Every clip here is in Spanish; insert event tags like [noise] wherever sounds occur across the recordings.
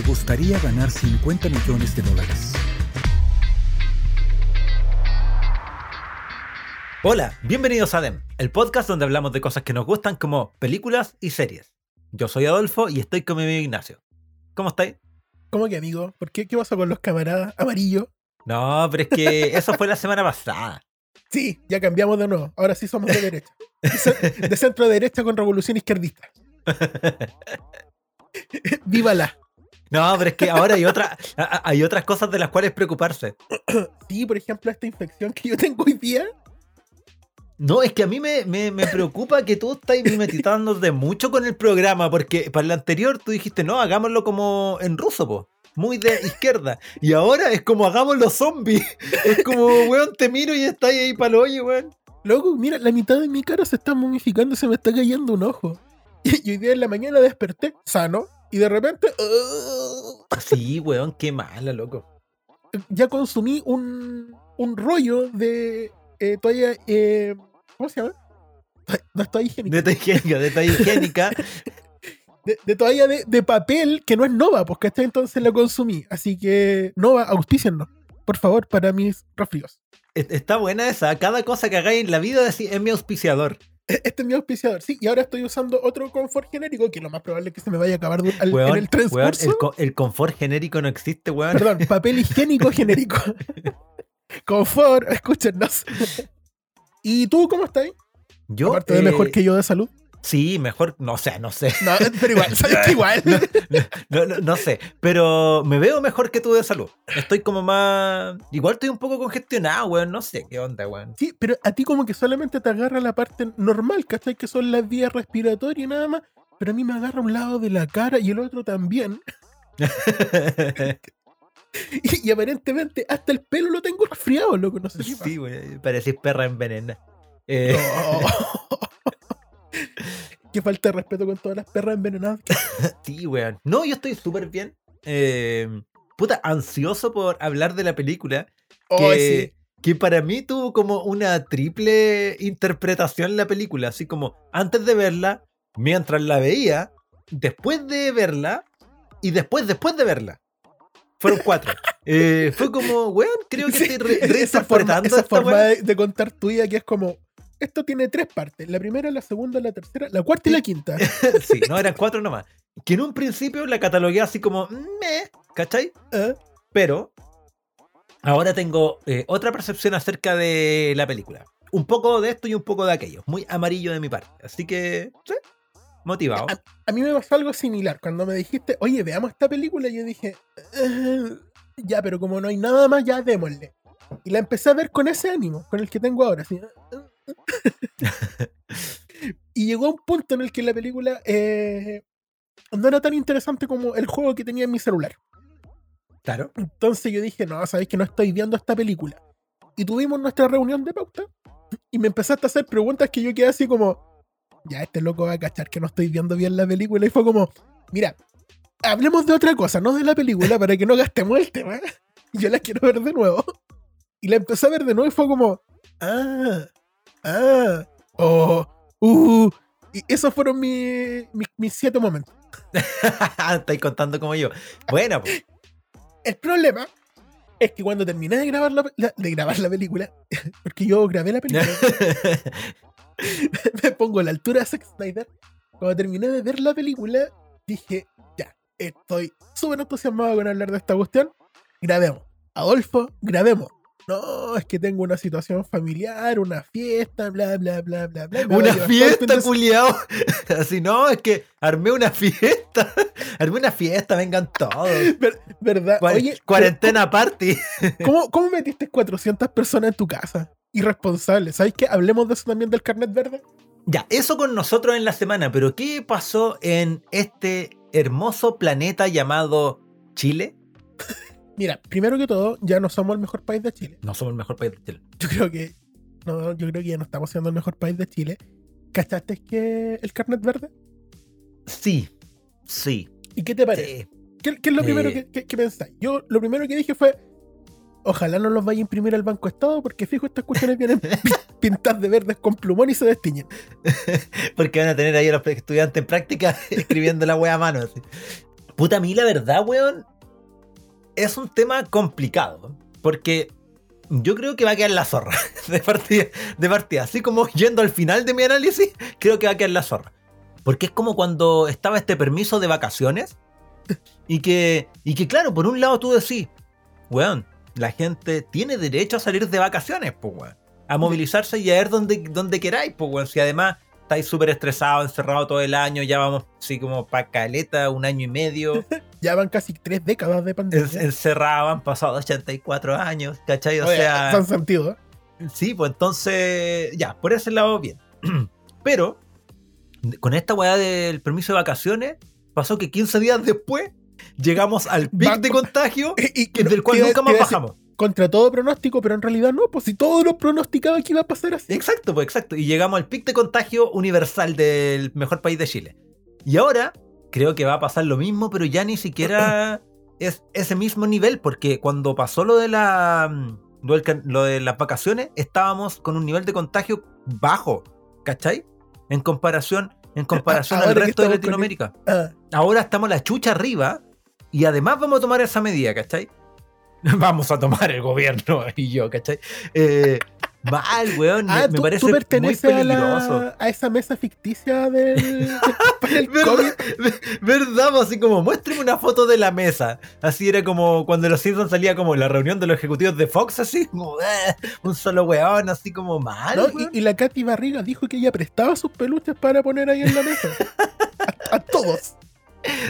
¿Te gustaría ganar 50 millones de dólares? Hola, bienvenidos a DEM, el podcast donde hablamos de cosas que nos gustan como películas y series. Yo soy Adolfo y estoy con mi amigo Ignacio. ¿Cómo estáis? ¿Cómo que amigo? ¿Por qué? ¿Qué pasa con los camaradas amarillos? No, pero es que [laughs] eso fue la semana pasada. Sí, ya cambiamos de nuevo. Ahora sí somos de derecha. De centro derecha con revolución izquierdista. [laughs] Viva la. No, pero es que ahora hay, otra, hay otras cosas de las cuales preocuparse. [clears throat] Sí, por ejemplo, esta infección que yo tengo hoy día. No, es que a mí me, me, me preocupa que tú estás mimetizándote mucho con el programa, porque para el anterior tú dijiste, no, hagámoslo como en ruso, po. Muy de izquierda. Y ahora es como hagamos zombies. [laughs] Es como, weón, te miro y estás ahí para el hoyo, weón. Loco, mira, la mitad de mi cara se está momificando se me está cayendo un ojo. [laughs] Y hoy día en la mañana desperté sano y de repente. ¡uh! Sí, weón, qué mala, loco. Ya consumí un, un rollo de eh, toalla. Eh, ¿Cómo se llama? No es toalla higiénica. De toalla higiénica, de toalla higiénica. [laughs] de, de, toalla de, de, papel que no es Nova, porque hasta entonces la consumí. Así que, Nova, auspíciennos, por favor, para mis resfríos. Está buena esa. Cada cosa que hagáis en la vida es mi auspiciador. Este es mi auspiciador, sí. Y ahora estoy usando otro confort genérico que lo más probable es que se me vaya a acabar al, weón, en el transcurso. Weón, el, el, confort genérico no existe, weón. Perdón, [laughs] papel higiénico genérico. confort, escúchenos. ¿Y tú cómo estás? Yo. Aparte de eh, mejor que yo de salud. Sí, mejor, no sé, no sé. No, pero igual, sabes [laughs] que igual. No, no, no, sé, pero me veo mejor que tú de salud. Estoy como más. Igual estoy un poco congestionado, weón. No sé qué onda, weón. Sí, pero a ti como que solamente te agarra la parte normal, ¿cachai? Que son las vías respiratorias y nada más. Pero a mí me agarra un lado de la cara y el otro también. [laughs] y, y, aparentemente hasta el pelo lo tengo resfriado, loco. No sé si Sí, güey. Parecís perra envenenada. Eh... No. [laughs] [laughs] Qué falta de respeto con todas las perras envenenadas. [laughs] sí, weón. No, yo estoy súper bien. Eh, puta, ansioso por hablar de la película. Oh, que, sí. que para mí tuvo como una triple interpretación la película. Así como antes de verla, mientras la veía, después de verla y después, después de verla. Fueron [laughs] cuatro. eh, fue como, weón, creo que Sí, estoy re- esa forma, reinterpretando esa esta forma weá. de, de contar tuya que es como. Esto tiene tres partes: la primera, la segunda, la tercera, la cuarta y la quinta. [laughs] Sí, no, eran cuatro nomás. Que en un principio la catalogué así como, me, ¿cachai? ¿Eh? Pero ahora tengo eh, otra percepción acerca de la película. Un poco de esto y un poco de aquello. Muy amarillo de mi parte. Así que, sí, motivado. A, a mí me pasó algo similar. Cuando me dijiste, oye, veamos esta película, yo dije, "Eh, ya, pero como no hay nada más, ya démosle. Y la empecé a ver con ese ánimo, con el que tengo ahora. así. [laughs] y llegó a un punto en el que la película eh, no era tan interesante como el juego que tenía en mi celular. Claro. Entonces yo dije, no, sabéis que no estoy viendo esta película. Y tuvimos nuestra reunión de pauta. Y me empezaste a hacer preguntas que yo quedé así como, ya este loco va a cachar que no estoy viendo bien la película. Y fue como, mira, hablemos de otra cosa, no de la película, para que no gastemos el tema. [laughs] Yo la quiero ver de nuevo. Y la empecé a ver de nuevo y fue como, ah, ah, oh, uh. Y esos fueron mi- mi- mis siete momentos. [laughs] Estáis contando como yo. Bueno, pues, El problema es que cuando terminé de grabar la, la- de grabar la película, [laughs] porque yo grabé la película, [laughs] me pongo a la altura de Zack Snyder. Cuando terminé de ver la película, dije, ya, estoy súper entusiasmado con hablar de esta cuestión. Grabemos. Adolfo, grabemos. No, es que tengo una situación familiar, una fiesta, bla, bla, bla, bla, bla. Una fiesta, culiao. [laughs] Así, no, es que armé una fiesta. [laughs] Armé una fiesta, vengan todos. Ver- ¿Verdad? Cuar- Oye, cuarentena party. [laughs] ¿cómo, ¿cómo metiste 400 personas en tu casa? Irresponsable. ¿Sabes qué? Hablemos de eso también del carnet verde. Ya, eso con nosotros en la semana, pero ¿qué pasó en este hermoso planeta llamado Chile? Mira, primero que todo, ya no somos el mejor país de Chile. No somos el mejor país de Chile. Yo creo que. No, yo creo que ya no estamos siendo el mejor país de Chile. ¿Cachaste que el carnet verde? Sí, sí. ¿Y qué te parece? sí. ¿Qué, qué es lo Eh. primero que, que- que pensáis? Yo lo primero que dije fue. Ojalá no los vaya a imprimir al Banco Estado porque fijo estas cuestiones vienen pi- [laughs] pintadas de verdes con plumón y se destiñen. [laughs] Porque van a tener ahí a los estudiantes en práctica [laughs] escribiendo la wea a mano. así. Puta, a mí la verdad, weón, es un tema complicado. Porque yo creo que va a quedar la zorra [laughs] de partida, de. Así como yendo al final de mi análisis, creo que va a quedar la zorra. Porque es como cuando estaba este permiso de vacaciones y que, y que claro, por un lado tú decís, weón, la gente tiene derecho a salir de vacaciones, pues, weón. A movilizarse y a ver donde, donde queráis, pues, weón. Si además estáis súper estresados, encerrados todo el año, ya vamos así como pa' caleta, un año y medio. [laughs] Ya van casi tres décadas de en- pandemia. encerrados, han pasado 84 años, ¿cachai? O Oye, sea, son sentido. ¿eh? sí, pues entonces, ya, por ese lado, bien. [clears throat] Pero, con esta weá del permiso de vacaciones, pasó que 15 días después llegamos al pic de contagio, [laughs] Y del cual nunca más bajamos. Contra todo pronóstico, pero en realidad no, pues si todos los pronosticaban que iba a pasar así. Exacto, pues exacto. Y llegamos al pic de contagio universal del mejor país de Chile. Y ahora creo que va a pasar lo mismo, pero ya ni siquiera [clears throat] es ese mismo nivel, porque cuando pasó lo de la mm, lo, lo de las vacaciones, estábamos con un nivel de contagio bajo, ¿cachai? En comparación, en comparación [laughs] al resto de Latinoamérica. Ah, Ahora estamos la chucha arriba y además vamos a tomar esa medida, ¿cachai? [laughs] Vamos a tomar el gobierno [laughs] y yo, ¿cachai? Eh, mal, weón. Me, ah, me tú, parece tú muy perteneces a, peligroso. la- a esa mesa ficticia del, para el [laughs] ¿Verdad? ¿Verdad? Así como, muéstrame una foto de la mesa. Así era como cuando los Simpsons salía como la reunión de los ejecutivos de Fox, así como, eh, un solo weón, así como mal. ¿no? Y, y la Katy Barriga dijo que ella prestaba sus peluches para poner ahí en la mesa. A, a todos.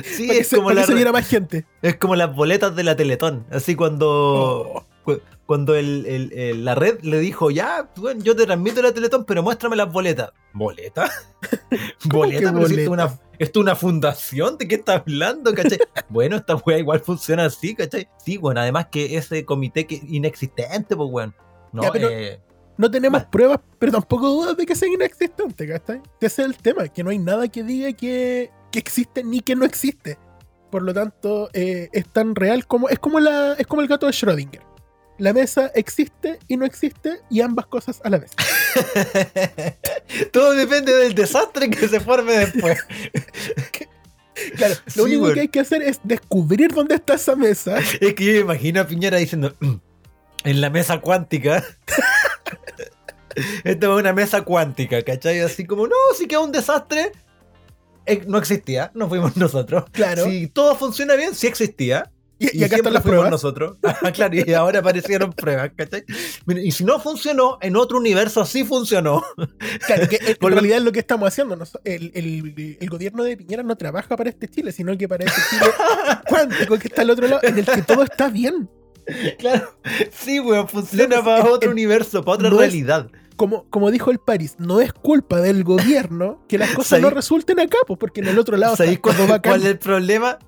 Sí, para es como, la que se más gente. es como las boletas de la Teletón. Así cuando, Oh. cu- cuando el- el- el- la red le dijo, ya, bueno, yo te transmito la Teletón, pero muéstrame las boletas. ¿Boletas? [laughs] ¿Cómo que ¿Boletas? Pero si esto es una, boletas? esto es una fundación, ¿de qué estás hablando? ¿cachai? [laughs] bueno, esta weá igual funciona así, ¿cachai? Sí, bueno, además que ese comité que inexistente, pues, weón. No, Ya, pero- eh, No tenemos pruebas, pero tampoco dudas de que sea inexistente, ¿cachai? Ese es el tema, que no hay nada que diga que, que existe ni que no existe. Por lo tanto, eh, es tan real como. Es como la. Es como el gato de Schrödinger. La mesa existe y no existe, y ambas cosas a la vez. [laughs] Todo depende del desastre que se forme después. [laughs] Claro, Sí, lo único que hay que hacer es descubrir dónde está esa mesa. [laughs] Es que yo me imagino a Piñera diciendo, "Mm, en la mesa cuántica. Esta es una mesa cuántica, ¿cachai? Así como, no, si queda un desastre. Eh, no existía, no fuimos nosotros. Claro. Si todo funciona bien, sí existía. Y, y acá están las fuimos pruebas. nosotros. [laughs] Ah, claro, y ahora aparecieron pruebas, ¿cachai? Y si no funcionó, en otro universo sí funcionó. [laughs] Claro, que en Por lo- realidad es lo que estamos haciendo. El, el- el gobierno de Piñera no trabaja para este Chile, sino que para este Chile [laughs] cuántico que está al otro lado, en el que todo está bien. Claro, sí, weón, funciona No, para es- otro es- universo, para otra no es- realidad. Como, como dijo el Paris, no es culpa del gobierno que las cosas ¿Sabéis- no resulten acá, pues porque en el otro lado ¿Sabéis cuál, cuál es el problema?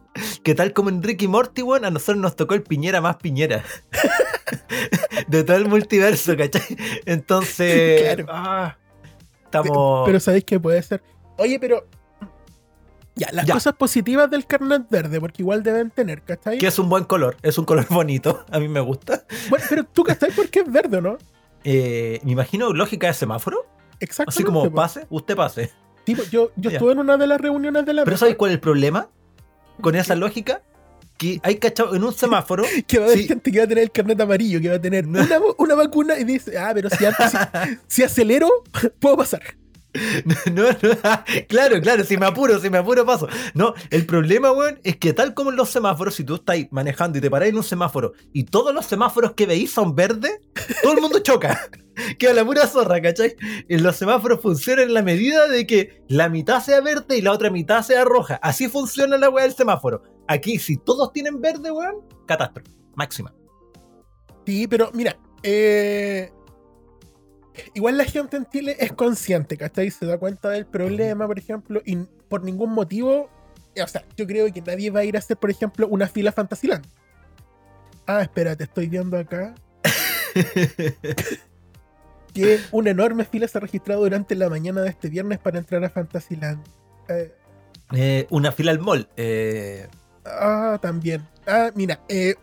Que tal como en Ricky Morty, a nosotros nos tocó el Piñera más Piñera. [laughs] de todo el multiverso, ¿cachai? Entonces. [laughs] Claro. ah, estamos. Pero sabéis que puede ser. Oye, pero. Ya, las Ya. cosas positivas del carnet verde, porque igual deben tener, ¿cachai? que es un buen color, es un color bonito, a mí me gusta. Bueno, pero tú, ¿cachai? por qué es verde, ¿no? Eh, me imagino lógica de semáforo, Exactamente. así como pase, usted pase. Tipo, yo, yo Ya. estuve en una de las reuniones de la Pero mesa ¿sabéis cuál es el problema? Con esa lógica, que hay cachado en un semáforo. [laughs] que va a haber Sí. gente que va a tener el carnet amarillo, que va a tener No. una, una vacuna y dice, ah, pero si, antes- si, [laughs] si acelero, [laughs] puedo pasar. [laughs] No, no, [laughs] claro, claro, si me apuro, si me apuro paso. No, el problema, weón, es que tal como en los semáforos, si tú estás manejando y te paráis en un semáforo y todos los semáforos que veis son verdes, todo el mundo [laughs] choca. Queda la pura zorra, ¿cachai? Los semáforos funcionan en la medida de que la mitad sea verde y la otra mitad sea roja. Así funciona la weá del semáforo. Aquí, si todos tienen verde, weón, catástrofe. Máxima. Sí, pero mira, eh, igual la gente en Chile es consciente, ¿cachai? Se da cuenta del problema, por ejemplo, y por ningún motivo, o sea, yo creo que nadie va a ir a hacer, por ejemplo, una fila Fantasyland. Ah, espérate, estoy viendo acá [laughs] que una enorme fila se ha registrado durante la mañana de este viernes para entrar a Fantasyland. Eh, Eh, una fila al mall. Eh, ah, también. Ah, mira, eh,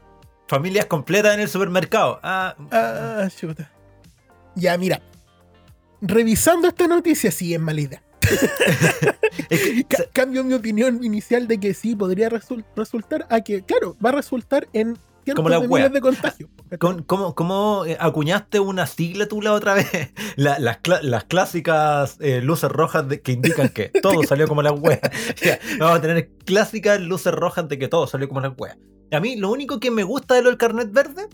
familias completas en el supermercado. Ah, Ah, chuta. Ya, mira. Revisando esta noticia, sí es mala idea. [laughs] Es que, Ca- cambio mi opinión inicial de que sí podría resul- resultar a que, claro, va a resultar en Como la de de contagios. ¿cachai? ¿Cómo, cómo- cómo, eh, acuñaste una sigla tú la otra [laughs] vez? La- las, las clásicas eh, luces rojas de- que indican que [laughs] todo salió como la wea. Ya, Vamos a tener clásicas luces rojas de que todo salió como la wea. A mí lo único que me gusta de lo del carnet verde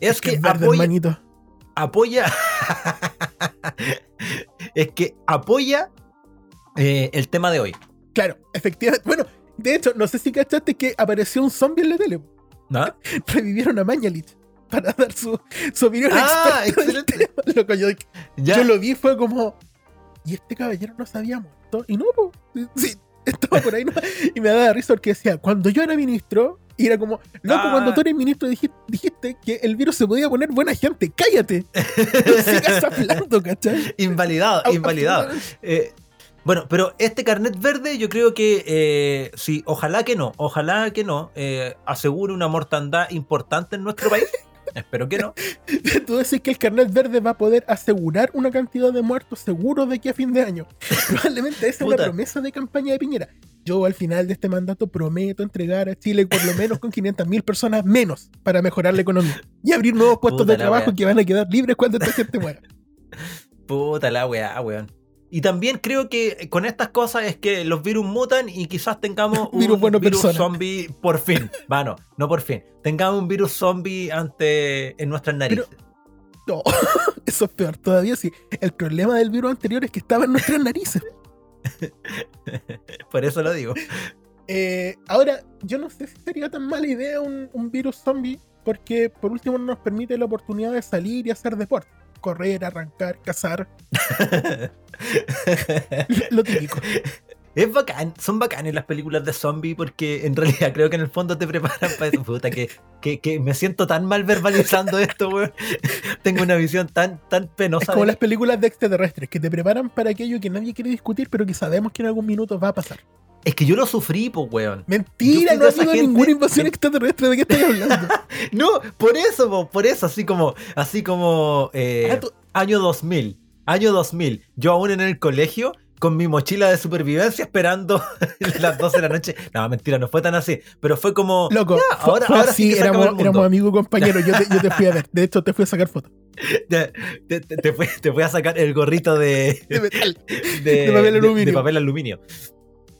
es, que, es verde, apoya. Apoya es que apoya eh, el tema de hoy. Claro, efectivamente. Bueno, de hecho, no sé si cachaste que apareció un zombie en la tele. ¿no? [laughs] Revivieron a Mañalich para dar su, su opinión Ah, excelente. [laughs] Loco, yo, yo lo vi y fue como. Y este caballero no se había muerto. Y no, po. Sí, estaba por ahí. ¿no? Y me daba risa porque decía, cuando yo era ministro, y era como, loco, Ah. cuando tú eres ministro dijiste, dijiste que el virus se podía poner buena gente. Cállate. [laughs] Sigas hablando, ¿cachai? Invalidado, invalidado. Eh, bueno, pero este carnet verde yo creo que eh, sí, ojalá que no, ojalá que no, eh, asegure una mortandad importante en nuestro país. [laughs] Espero que no. [laughs] Tú decís que el carnet verde va a poder asegurar una cantidad de muertos seguros de aquí a fin de año. [laughs] Probablemente esa es una promesa de campaña de Piñera. Yo al final de este mandato prometo entregar a Chile por lo menos con [laughs] 500.000 personas menos para mejorar la economía y abrir nuevos puestos Puta de la trabajo wea. que van a quedar libres cuando esta gente muera. Puta la weá, weón. Y también creo que con estas cosas es que los virus mutan y quizás tengamos [laughs] un Virus bueno zombie por fin. [laughs] Va, no, no por fin. Tengamos un virus zombie ante, en nuestras narices. No, [laughs] eso es peor todavía. Sí, el problema del virus anterior es que estaba en nuestras narices. Por eso lo digo. Eh, ahora, yo no sé si sería tan mala idea un, un virus zombie, porque por último nos permite la oportunidad de salir y hacer deporte. Correr, arrancar, cazar, [laughs] lo típico. Es bacán, son bacanes las películas de zombie porque en realidad creo que en el fondo te preparan para eso. Puta, que, que, que me siento tan mal verbalizando esto, weón. Tengo una visión tan, tan Es penosa. como de- las películas de extraterrestres, que te preparan para aquello que nadie quiere discutir, pero que sabemos que en algún minuto va a pasar. Es que yo lo sufrí, pues, weón. Mentira, no ha gente- ninguna invasión extraterrestre. ¿De qué estás hablando? [laughs] No, por eso, po, por eso, así como, así como eh, Ah, tú- año 2000, año 2000, yo aún en el colegio con mi mochila de supervivencia esperando [laughs] las 12 de la noche. No, mentira, no fue tan así, pero fue como, Loco, ya, fue- ahora, fue ahora así, sí que éramos, éramos amigos compañeros. Yo te, yo te fui a ver. De hecho, te fui a sacar fotos. [laughs] Te, te, fui, te fui a sacar el gorrito de, De metal. de, De papel aluminio. de papel aluminio.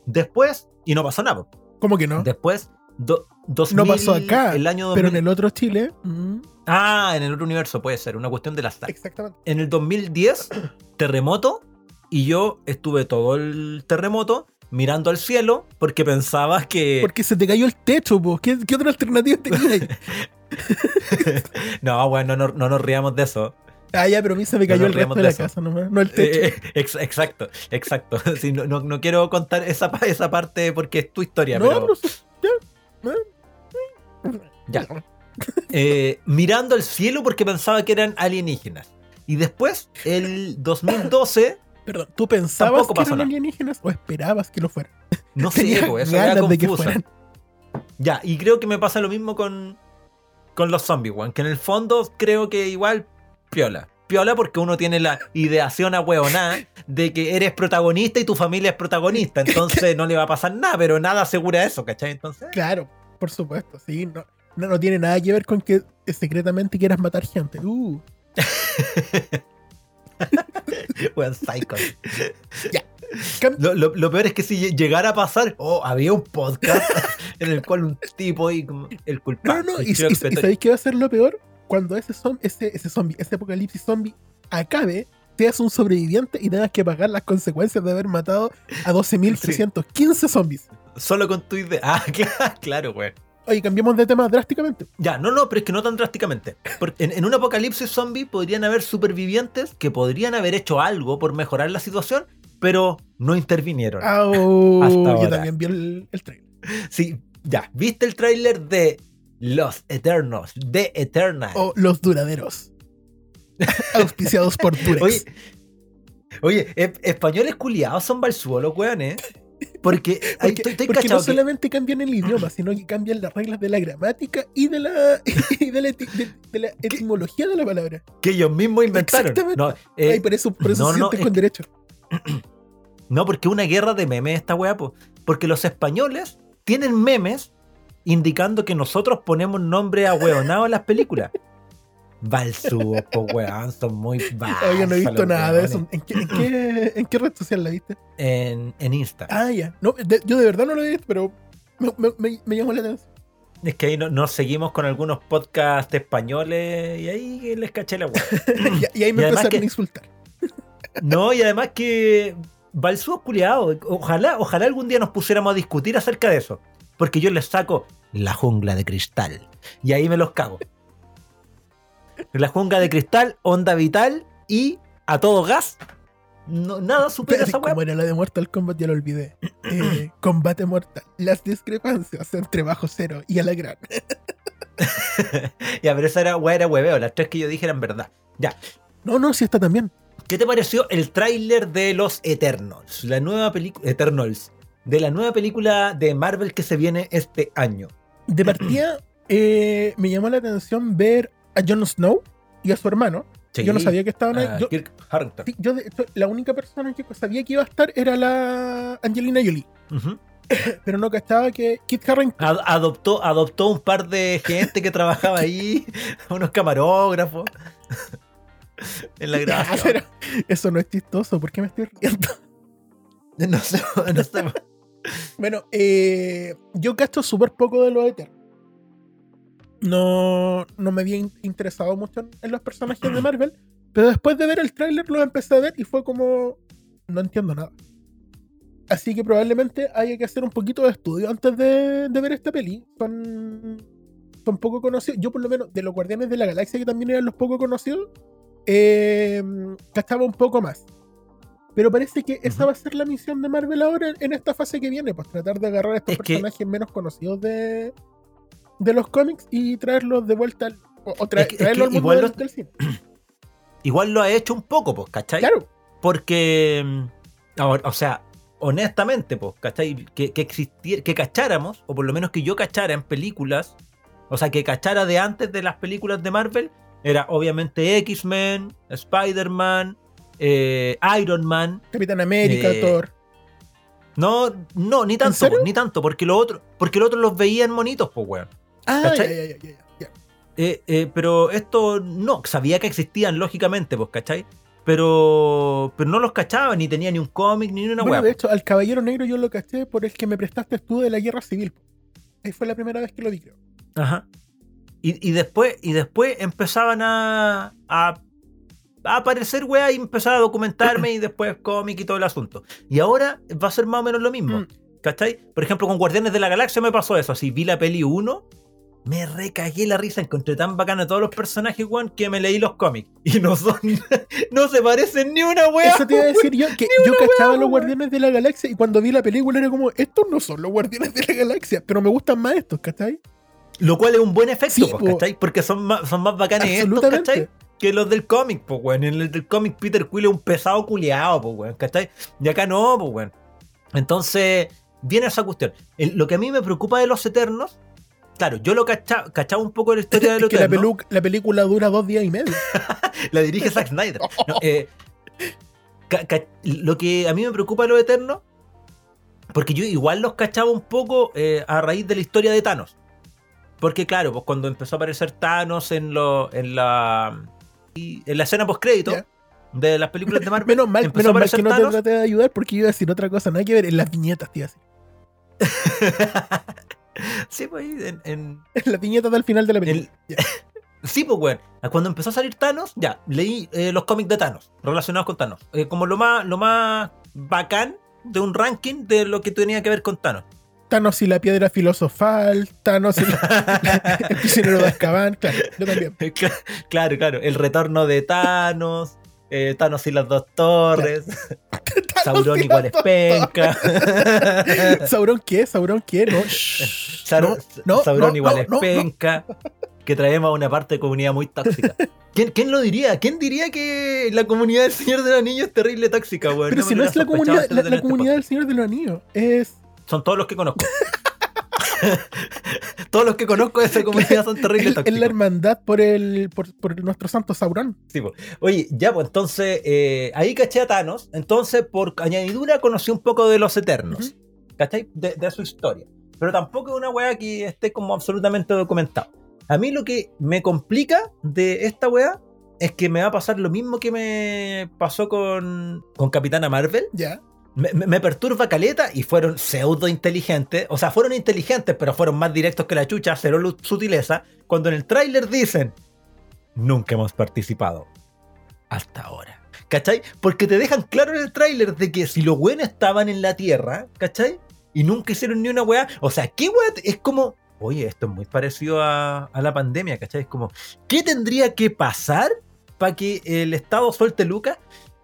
Después, y no pasó nada. ¿Cómo que no? Después, do- 2000, No pasó acá, el año 2000. Pero en el otro Chile. mm, Ah, en el otro universo puede ser, una cuestión de las exactamente. en el 2010, terremoto, y yo estuve todo el terremoto mirando al cielo porque pensaba que... Porque se te cayó el techo, po. ¿Qué, qué otra alternativa tenías? [laughs] no, bueno, no, no nos riamos de eso. Ah, ya, pero a mí se me No cayó el resto de de la eso. casa nomás. No el techo. Eh, ex- exacto, exacto. [laughs] Sí, no, no- no quiero contar esa, esa parte porque es tu historia, no, pero... eso- Ya. Ya. eh, mirando al cielo porque pensaba que eran alienígenas. Y después, el 2012, [coughs] Perdón, ¿tú pensabas que eran alienígenas o esperabas que lo fueran? no [laughs] sé, pues, eso era fueran. Ya, y creo que me pasa lo mismo con, con los zombies, weón. Que en el fondo creo que igual piola. Piola porque uno tiene la ideación a de que eres protagonista y tu familia es protagonista. Entonces no le va a pasar nada, pero nada asegura eso, ¿cachai? Entonces, Claro, por supuesto, sí. No, no, no tiene nada que ver con que secretamente quieras matar gente. Uh, [laughs] weón, psycho. cam- Lo, lo- lo peor es que si llegara a pasar, oh, había un podcast [laughs] en el cual un tipo y el culpable. no, no. el ¿Y, y- sabéis qué va a ser lo peor? Cuando ese, zom- ese, ese zombie, ese apocalipsis zombie acabe, seas un sobreviviente y tengas que pagar las consecuencias de haber matado a 12.315 zombies. Solo con tu idea. [laughs] Ah, claro, claro, weón. Oye, cambiamos de tema drásticamente. Ya, no, no, pero es que no tan drásticamente. Porque en, en un apocalipsis zombie podrían haber supervivientes que podrían haber hecho algo por mejorar la situación, pero no intervinieron. Au, [laughs] Hasta yo ahora. también vi el, el trailer. Sí, ya, ¿viste el tráiler de Los Eternos, de Eternal? O Los Duraderos. [laughs] Auspiciados por Durex. Oye, oye, e- españoles culiados son balsuolos, weón, ¿eh? Porque, [laughs] Porque, estoy, estoy porque no que- solamente cambian el idioma, sino que cambian las reglas de la gramática y de la, [laughs] y de la, eti- de- de la etimología de la palabra. que ellos mismos inventaron. Exactamente. No, eh, Ay, por eso, por eso no, se no, sienten es con derecho. [clears throat] No, porque una guerra de memes esta weá, po. Porque los españoles tienen memes indicando que nosotros ponemos nombre a hueonado en las películas. Balsúos, po weón, son muy bajos. [laughs] Oye, no he visto nada de eso. ¿En qué, en, qué, en qué red social la viste? En, en Insta. Ah, ya. No, de- yo de verdad no lo he visto, pero me, me- llamó la atención. Es que ahí no- nos seguimos con algunos podcasts españoles y ahí les caché la weá. [laughs] y, y ahí me Y empezaron que- a insultar. [laughs] No, y además que Balsúos culiado. Ojalá, ojalá algún día nos pusiéramos a discutir acerca de eso. Porque yo les saco la jungla de cristal. Y ahí me los cago. La jungla de cristal, onda vital y a todo gas. No, nada supera esa weá. Como era la de Mortal Kombat, ya lo olvidé. Eh, [clears throat] combate mortal. Las discrepancias entre bajo cero y a la gran. [laughs] Ya, pero esa era, era hueveo. Las tres que yo dije eran verdad. Ya. No, no, sí está también. ¿Qué te pareció el tráiler de los Eternals? La nueva película. Eternals. De la nueva película de Marvel que se viene este año. De partida, [clears throat] eh, me llamó la atención ver a Jon Snow y a su hermano. Yo no sabía que estaban ahí. Ah, Yo, Kirk Harington. sí, yo la única persona que sabía que iba a estar era la Angelina Jolie. [coughs] Pero no cachaba que Kit Harington. Ad- adoptó, adoptó un par de gente que trabajaba ahí, [laughs] unos camarógrafos. [laughs] en la grabación. eso no es chistoso. ¿Por qué me estoy riendo? No sé, no sé. Bueno, eh, yo cacho súper poco de los Eternos. No, no me había in- interesado mucho en, los personajes de [clears throat] Marvel, pero después de ver el tráiler los empecé a ver y fue como... No entiendo nada. Así que probablemente haya que hacer un poquito de estudio antes de, de ver esta peli. Son, son poco conocidos. Yo por lo menos de los Guardianes de la Galaxia, que también eran los poco conocidos, eh, cachaba un poco más. Pero parece que esa va a ser la misión de Marvel ahora en esta fase que viene, pues tratar de agarrar a estos Es que- personajes menos conocidos de, de los cómics y traerlos de vuelta al, o, o tra- Es que- es traerlos que al mundo igual del, del cine. [clears throat] Igual lo ha hecho un poco, pues, ¿cachai? Claro, Porque, mm, o sea, honestamente, pues, ¿cachai? Que, que existiera, que cacháramos, o por lo menos que yo cachara en películas, o sea, que cachara de antes de las películas de Marvel, era obviamente X-Men, Spider-Man, eh, Iron Man. Capitán América, Eh, Thor. No, no, ni tanto, pues, ni tanto, porque lo otro, porque los otros los veían monitos, pues, weón. Ah, ya, ya, ya, ya. Eh, eh, pero esto no, sabía que existían, lógicamente, pues, ¿cachai? Pero, pero no los cachaba, ni tenía ni un cómic, ni una Bueno, weá. de hecho, al Caballero Negro yo lo caché por el que me prestaste tú de la Guerra Civil. Ahí fue la primera vez que lo vi, creo. Ajá. Y, y después, y después empezaban a, a, a aparecer weá y empezar a documentarme y después cómic y todo el asunto. Y ahora va a ser más o menos lo mismo. Mm. ¿Cachai? Por ejemplo, con Guardianes de la Galaxia me pasó eso. Así vi la peli 1, me recagué la risa, encontré tan bacana a todos los personajes, weón, que me leí los cómics. [laughs] Y no son, no se parecen ni una weá. Eso te iba a decir yo, que [laughs] yo cachaba a los. Guardianes de la Galaxia y cuando vi la película era como, estos no son los Guardianes de la Galaxia, pero me gustan más estos, ¿cachai? Lo cual es un buen efecto, Sí, pues, po. ¿cachai? Porque son más, son más bacanes estos. ¿cachai? Que los del cómic, pues, weón. En el del cómic Peter Quill es un pesado culiado, pues, weón, ¿cachai? Y acá no, pues, weón. Entonces, viene esa cuestión. El- lo que a mí me preocupa de los Eternos, claro, yo lo cachaba, cachaba un poco de la historia [laughs] de los la, Eternos. pelu- la película dura dos días y medio. [laughs] La dirige Zack Snyder. No, eh, lo que a mí me preocupa de los Eternos, porque yo igual los cachaba un poco eh, a raíz de la historia de Thanos. Porque claro, pues cuando empezó a aparecer Thanos en, lo, en la y- en la escena post crédito Ya. de las películas de Marvel, Menos mal, menos mal que no te traté de ayudar porque iba a decir otra cosa, nada que ver en las viñetas, tío. Así. [laughs] sí, pues en- en, [laughs] En las viñetas del final de la película. El- [laughs] Sí, pues, weón. Cuando empezó a salir Thanos, ya, leí eh, los cómics de Thanos, relacionados con Thanos. Eh, como lo más, lo más bacán de un ranking de lo que tenía que ver con Thanos. Thanos y la piedra filosofal, Thanos y la- [laughs] el prisionero de Azkaban, claro, yo también. [laughs] Cla- claro, claro. El retorno de Thanos, eh, Thanos y las dos torres, [laughs] Sauron y igual es penca. ¿Sauron qué? ¿Sauron qué? No. Sauron, no, Sauron no, igual es penca. Que traemos a una parte de comunidad muy tóxica. ¿Quién, quién lo diría? ¿Quién diría que la comunidad del Señor de los Anillos es terrible tóxica, weón? Pero si no es la comunidad, la, este comunidad del Señor de los Anillos, es Son todos los que conozco. [laughs] Todos los que conozco de esa comunidad son terribles Es, la hermandad por el por, por nuestro santo Sauron. Sí, po. Oye, ya, pues entonces eh, ahí caché a Thanos. Entonces, por añadidura, conocí un poco de los Eternos. ¿Cachai? De, de su historia. Pero tampoco es una weá que esté como absolutamente documentado. A mí lo que me complica de esta weá es que me va a pasar lo mismo que me pasó con, con Capitana Marvel. Ya. Me- perturba caleta y fueron pseudo inteligentes. O sea, fueron inteligentes, pero fueron más directos que la chucha, cero sutileza. Cuando en el tráiler dicen, nunca hemos participado. Hasta ahora. ¿Cachai? Porque te dejan claro en el tráiler de que si los buenos estaban en la Tierra, ¿cachai? Y nunca hicieron ni una weá. O sea, ¿qué weá? Es como, oye, esto es muy parecido a, a la pandemia, ¿cachai? Es como, ¿qué tendría que pasar para que el Estado suelte Lucas?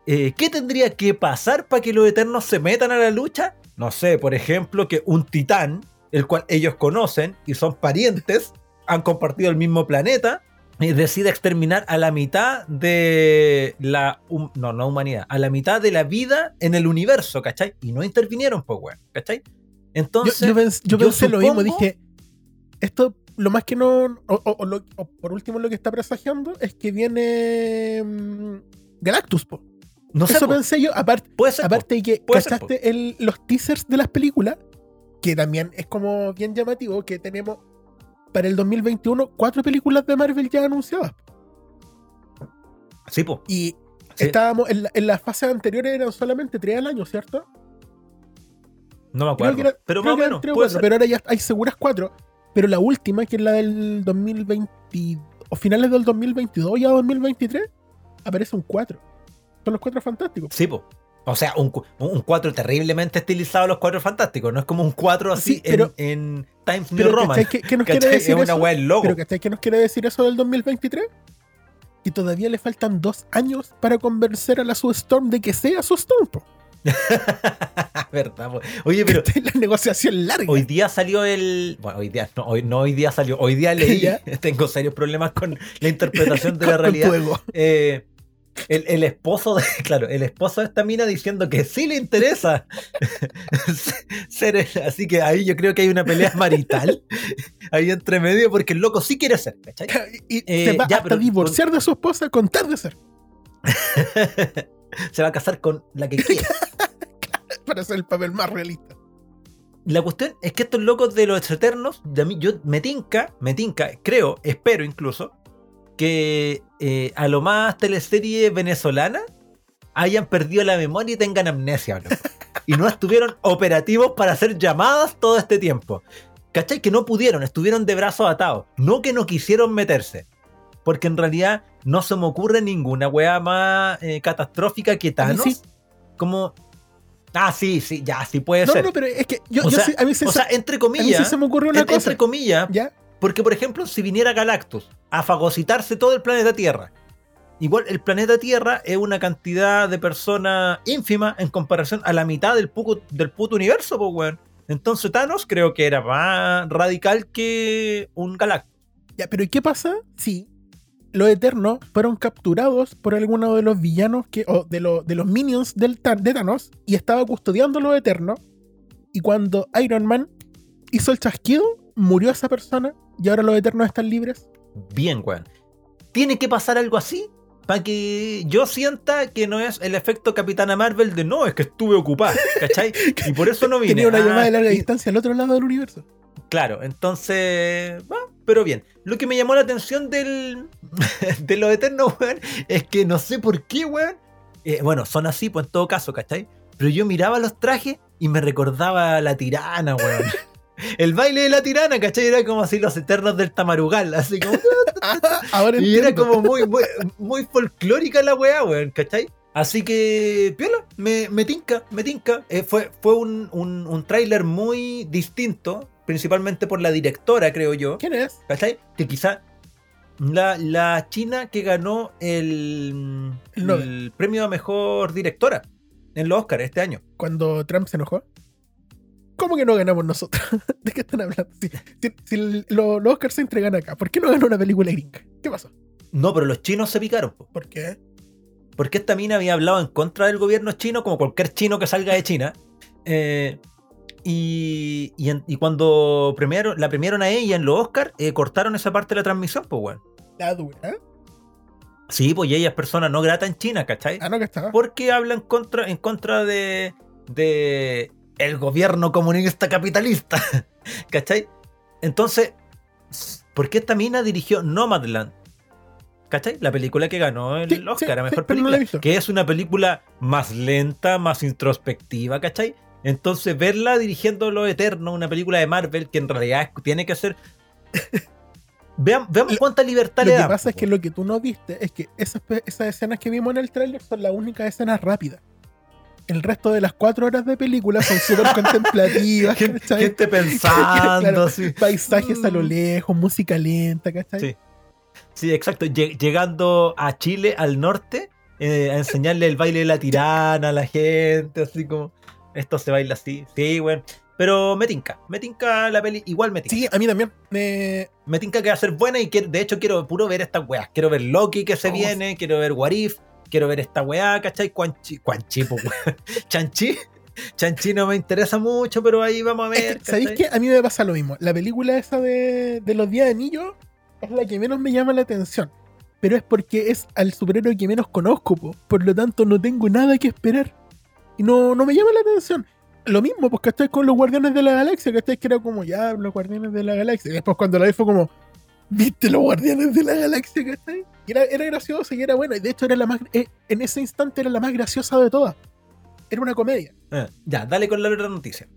Eh, ¿Qué tendría que pasar para que los Eternos se metan a la lucha? No sé, por ejemplo, que un titán, el cual ellos conocen y son parientes, han compartido el mismo planeta, decide exterminar a la mitad de la. no, no humanidad, a la mitad de la vida en el universo, ¿cachai? Y no intervinieron, pues, weón, ¿cachai? Entonces. yo pens- yo yo pensé lo mismo, dije, esto lo más que no, o, o- o lo- o por último lo que está presagiando es que viene mm, Galactus, po. No sé, Eso po, pensé yo, aparte, puede ser. aparte de que Puede ser, cachaste el- los teasers de las películas, que también es como bien llamativo, que tenemos para el 2021 cuatro películas de Marvel ya anunciadas. Sí, po. Y Sí. estábamos en, la- en las fases anteriores eran solamente tres al año, ¿cierto? No me acuerdo. era- pero más o menos. cuatro, ser. pero ahora ya hay seguras cuatro. Pero la última, que es la del 2020 o finales del 2022 ya 2023, aparece un 4. Son los cuatro fantásticos. Sí, po. O sea, un, un 4 terriblemente estilizado los cuatro fantásticos. No es como un 4 así Sí, pero- en, en Times New Roman. ¿Qué, nos quiere decir Es una del logo. Pero ¿cachai? ¿Qué nos quiere decir eso del 2023? Que todavía le faltan dos años para convencer a la Sue Storm de que sea su Storm. po. [laughs] ¿Verdad? po? Oye, pero la negociación larga. hoy día salió el. Bueno, hoy día no, hoy, no hoy día salió. Hoy día leí. [laughs] [laughs] Tengo serios problemas con la interpretación de la Con realidad. tu ego. Eh, el, el esposo de, [laughs] claro, el esposo de esta mina diciendo que sí le interesa [laughs] ser así que ahí yo creo que hay una pelea marital [laughs] ahí entre medio porque el loco sí quiere ser, ¿cachai? Y Eh, se va ya, hasta pero- divorciar de su esposa con tal de ser. Se va a casar con la que quiere. Para hacer el papel más realista. La cuestión es que estos locos de los eternos, yo me tinca, me tinca, creo, espero incluso, que eh, a lo más teleserie venezolana hayan perdido la memoria y tengan amnesia, loco. [laughs] Y no estuvieron operativos para hacer llamadas todo este tiempo. ¿Cachai? Que no pudieron, estuvieron de brazos atados. No que no quisieron meterse. Porque en realidad no se me ocurre ninguna wea más eh, catastrófica que Thanos. sí. Como. Ah, sí, sí, ya, sí puede No, ser. no, pero es que yo, O yo sea, sí- a mí o se- sea, entre a mí comillas. sí se me ocurrió una en- cosa. Entre comillas, ¿Ya? Porque por ejemplo, si viniera Galactus a fagocitarse todo el planeta Tierra, igual el planeta Tierra es una cantidad de personas ínfima en comparación a la mitad del, puco- del puto universo, pues, weón. Entonces Thanos creo que era más radical que un Galactus. Ya, pero ¿y qué pasa si los Eternos fueron capturados por alguno de los villanos que, o de, los de los minions del, de Thanos y estaba custodiando a los Eternos? Y cuando Iron Man hizo el chasquido, murió esa persona y ahora los Eternos están libres. Bien, weón. Tiene que pasar algo así para que yo sienta que no es el efecto Capitana Marvel de no, es que estuve ocupada, ¿cachai? [laughs] Y por eso no vine. Tenía una Ah, llamada de larga distancia al otro lado del universo. Claro, entonces, va, pero bien. Lo que me llamó la atención del, [laughs] de los Eternos, weón, es que no sé por qué, weón. eh, bueno, son así, pues en todo caso, ¿cachai? Pero yo miraba los trajes y me recordaba a la tirana, weón. El baile de la tirana, ¿cachai? Era como así los Eternos del Tamarugal, así como... [laughs] Ahora Y era como muy, muy, muy folclórica la weá, weón, ¿cachai? Así que, piola, me, me tinca, me tinca. Eh, fue fue un, un, un tráiler muy distinto, principalmente por la directora, creo yo, ¿Quién es? ¿cachai? Que quizá la, la china que ganó el, El Nobel. premio a mejor directora en los Oscars este año. Cuando Trump se enojó. ¿Cómo que no ganamos nosotros? [laughs] ¿De qué están hablando? Si, si- si el- lo- los Oscars se entregan acá, ¿por qué no ganó una película gringa? ¿Qué pasó? No, pero los chinos se picaron, po, ¿Por qué? porque esta mina había hablado en contra del gobierno chino, como cualquier chino que salga de China. eh, Y, y, en- y cuando premiaron, la premiaron a ella en los Oscar, eh, cortaron esa parte de la transmisión, pues, weón. La dura. Sí, pues y ella es persona no grata en China, ¿cachai? Ah, no, que estaba. Porque hablan contra, en contra de, de el gobierno comunista capitalista, [laughs] ¿cachai? Entonces, ¿por qué esta mina dirigió Nomadland? ¿Cachai? La película que ganó el Sí, Oscar sí, a mejor película. que es una película más lenta, más introspectiva, ¿cachai? Entonces, verla dirigiendo Lo Eterno, una película de Marvel que en realidad tiene que ser. [laughs] Veam- veamos Lo- cuánta libertad Lo le que dan, pasa es que lo que tú no viste es que esas escenas que vimos en el tráiler son las únicas escenas rápidas. El resto de las cuatro horas de película son súper [laughs] contemplativas, ¿cachai? gente [laughs] pensando, Claro. Paisajes a lo Mm. lejos, música lenta, ¿cachai? Sí. Sí, exacto. Lle- Llegando a Chile, al norte, eh, a enseñarle el baile de la tirana a la gente, así como, esto se baila así. Sí, bueno. Pero me tinca, me tinca la peli, igual me tinca. Sí, a mí también. Me... Me tinca que va a ser buena y que, de hecho quiero puro ver estas weas. Quiero ver Loki que se Oh, viene, quiero ver What If, quiero ver esta weá, ¿cachai? Po, weón. [laughs] Chanchi. Chanchi no me interesa mucho, pero ahí vamos a ver. que, ¿Sabéis qué? A mí me pasa lo mismo. La película esa de, de los días de anillo es la que menos me llama la atención. Pero es porque es al superhéroe que menos conozco, po. por lo tanto no tengo nada que esperar. Y no, no me llama la atención. Lo mismo, porque estoy con los Guardianes de la Galaxia, que estáis que era como ya los Guardianes de la Galaxia. Y después cuando la vi fue como, ¿viste los Guardianes de la Galaxia? ¿cachai? Y era, era gracioso y era buena. Y de hecho era la más, eh, en ese instante era la más graciosa de todas. Era una comedia. Ah, ya, dale con la otra noticia.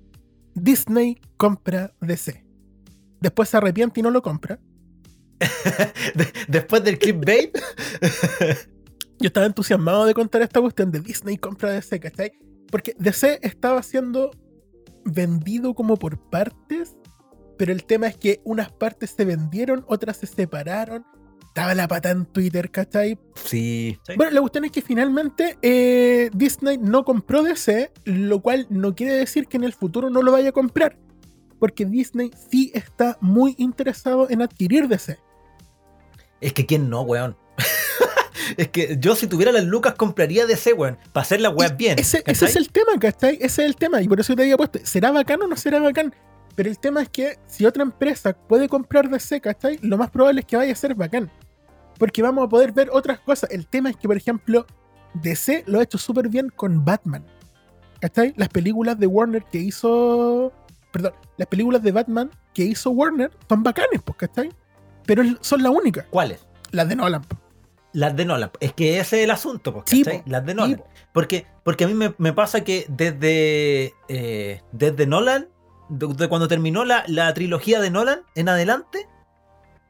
Disney compra DC. Después se arrepiente y no lo compra. [laughs] De- después del clickbait. [laughs] Yo estaba entusiasmado de contar esta cuestión de Disney compra DC, ¿cachai? Porque DC estaba siendo vendido como por partes, pero el tema es que unas partes se vendieron, otras se separaron. Estaba la pata en Twitter, ¿cachai? Sí. Bueno, la cuestión es que finalmente eh, Disney no compró DC, lo cual no quiere decir que en el futuro no lo vaya a comprar. Porque Disney sí está muy interesado en adquirir DC. Es que quién no, weón. [laughs] es que yo si tuviera las lucas compraría DC, weón. Para hacer las weas bien. Ese, es el tema, ¿cachai? Ese es el tema. Y por eso te había puesto, ¿será bacán o no será bacán? Pero el tema es que si otra empresa puede comprar DC, ¿cachai? Lo más probable es que vaya a ser bacán. Porque vamos a poder ver otras cosas. El tema es que, por ejemplo, DC lo ha hecho súper bien con Batman. ¿Cachai? Las películas de Warner que hizo. Perdón, las películas de Batman que hizo Warner son bacanes, pues, ¿cachai? Pero son la única. ¿Cuáles? Las de Nolan. po. Las de Nolan. Es que ese es el asunto, pues, ¿cachai? Las de Nolan. po. Porque, porque a mí me, me pasa que desde, eh, desde Nolan, de, de cuando terminó la, la trilogía de Nolan en adelante,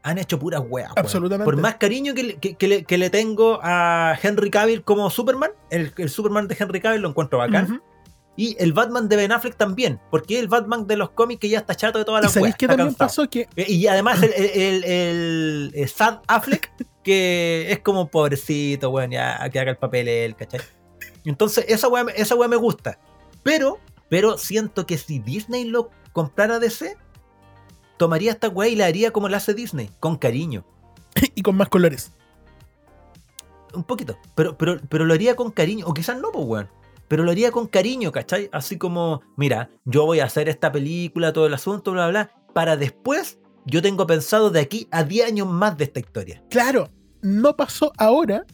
han hecho puras weas. Absolutamente. Por más cariño que, le- que- que le, que le tengo a Henry Cavill como Superman, el, el Superman de Henry Cavill lo encuentro bacán. Y el Batman de Ben Affleck también, porque es el Batman de los cómics que ya está chato de todas ¿Y las weas. qué también cansado. pasó? Que Eh, Y además el, el, el- el- Sad Affleck, [laughs] que es como pobrecito, weón, ya que haga el papel él, ¿cachai? Entonces, esa weá, esa weá me gusta. Pero, pero siento que si Disney lo comprara DC, tomaría esta weá y la haría como la hace Disney, con cariño. [laughs] y con más colores. Un poquito. Pero, pero, pero lo haría con cariño. O quizás no, pues, weón. Pero lo haría con cariño, ¿cachai? Así como, mira, yo voy a hacer esta película, todo el asunto, bla, bla, bla. Para después, yo tengo pensado de aquí a 10 años más de esta historia. Claro, no pasó ahora,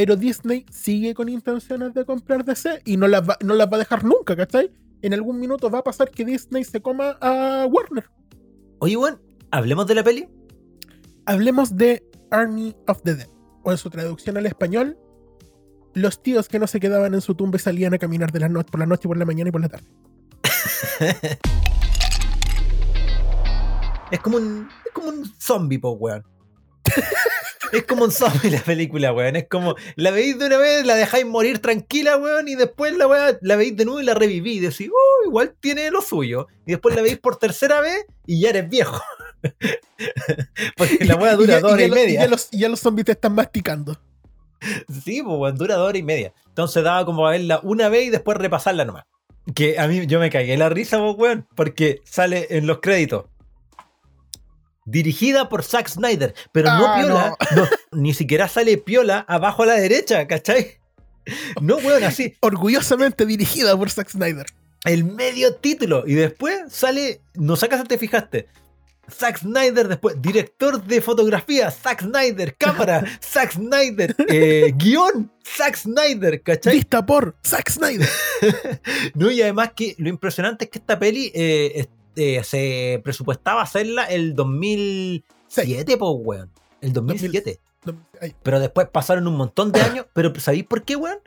pero Disney sigue con intenciones de comprar DC y no las va, no las va a dejar nunca, ¿cachai? En algún minuto va a pasar que Disney se coma a Warner. Oye, weón, hablemos de la peli. Hablemos de Army of the Dead, o en su traducción al español, los tíos que no se quedaban en su tumba y salían a caminar de la noche, por la noche, por la mañana y por la tarde. [laughs] Es como un, es como un zombie, po, weón. [laughs] es como un zombie la película, weón. Es como, la veis de una vez, la dejáis morir tranquila, weón, y después la weá, la veis de nuevo y la revivís. Y decís, oh, igual tiene lo suyo. Y después la veis por tercera vez y ya eres viejo. [laughs] Porque la weá dura ya- dos horas ya y lo- media. ya los, y ya los zombies te están masticando. Sí, pues, weón, dura dos horas y media. Entonces daba como a verla una vez y después repasarla nomás. Que a mí yo me cagué la risa, pues, weón, porque sale en los créditos. Dirigida por Zack Snyder, pero no Ah, piola, no, ni siquiera sale piola abajo a la derecha, ¿cachai? No, weón, así. Orgullosamente dirigida por Zack Snyder. El medio título. Y después sale. No sacas, te fijaste. Zack Snyder después, director de fotografía, Zack Snyder, cámara, [laughs] Zack Snyder, eh, guion, Zack Snyder, ¿cachai? Vista por Zack Snyder. [laughs] no, y además que lo impresionante es que esta peli eh, este, se presupuestaba hacerla el 2007, pues, weón. El 2007. Pero después pasaron un montón de [coughs] años. Pero ¿sabéis por qué, weón?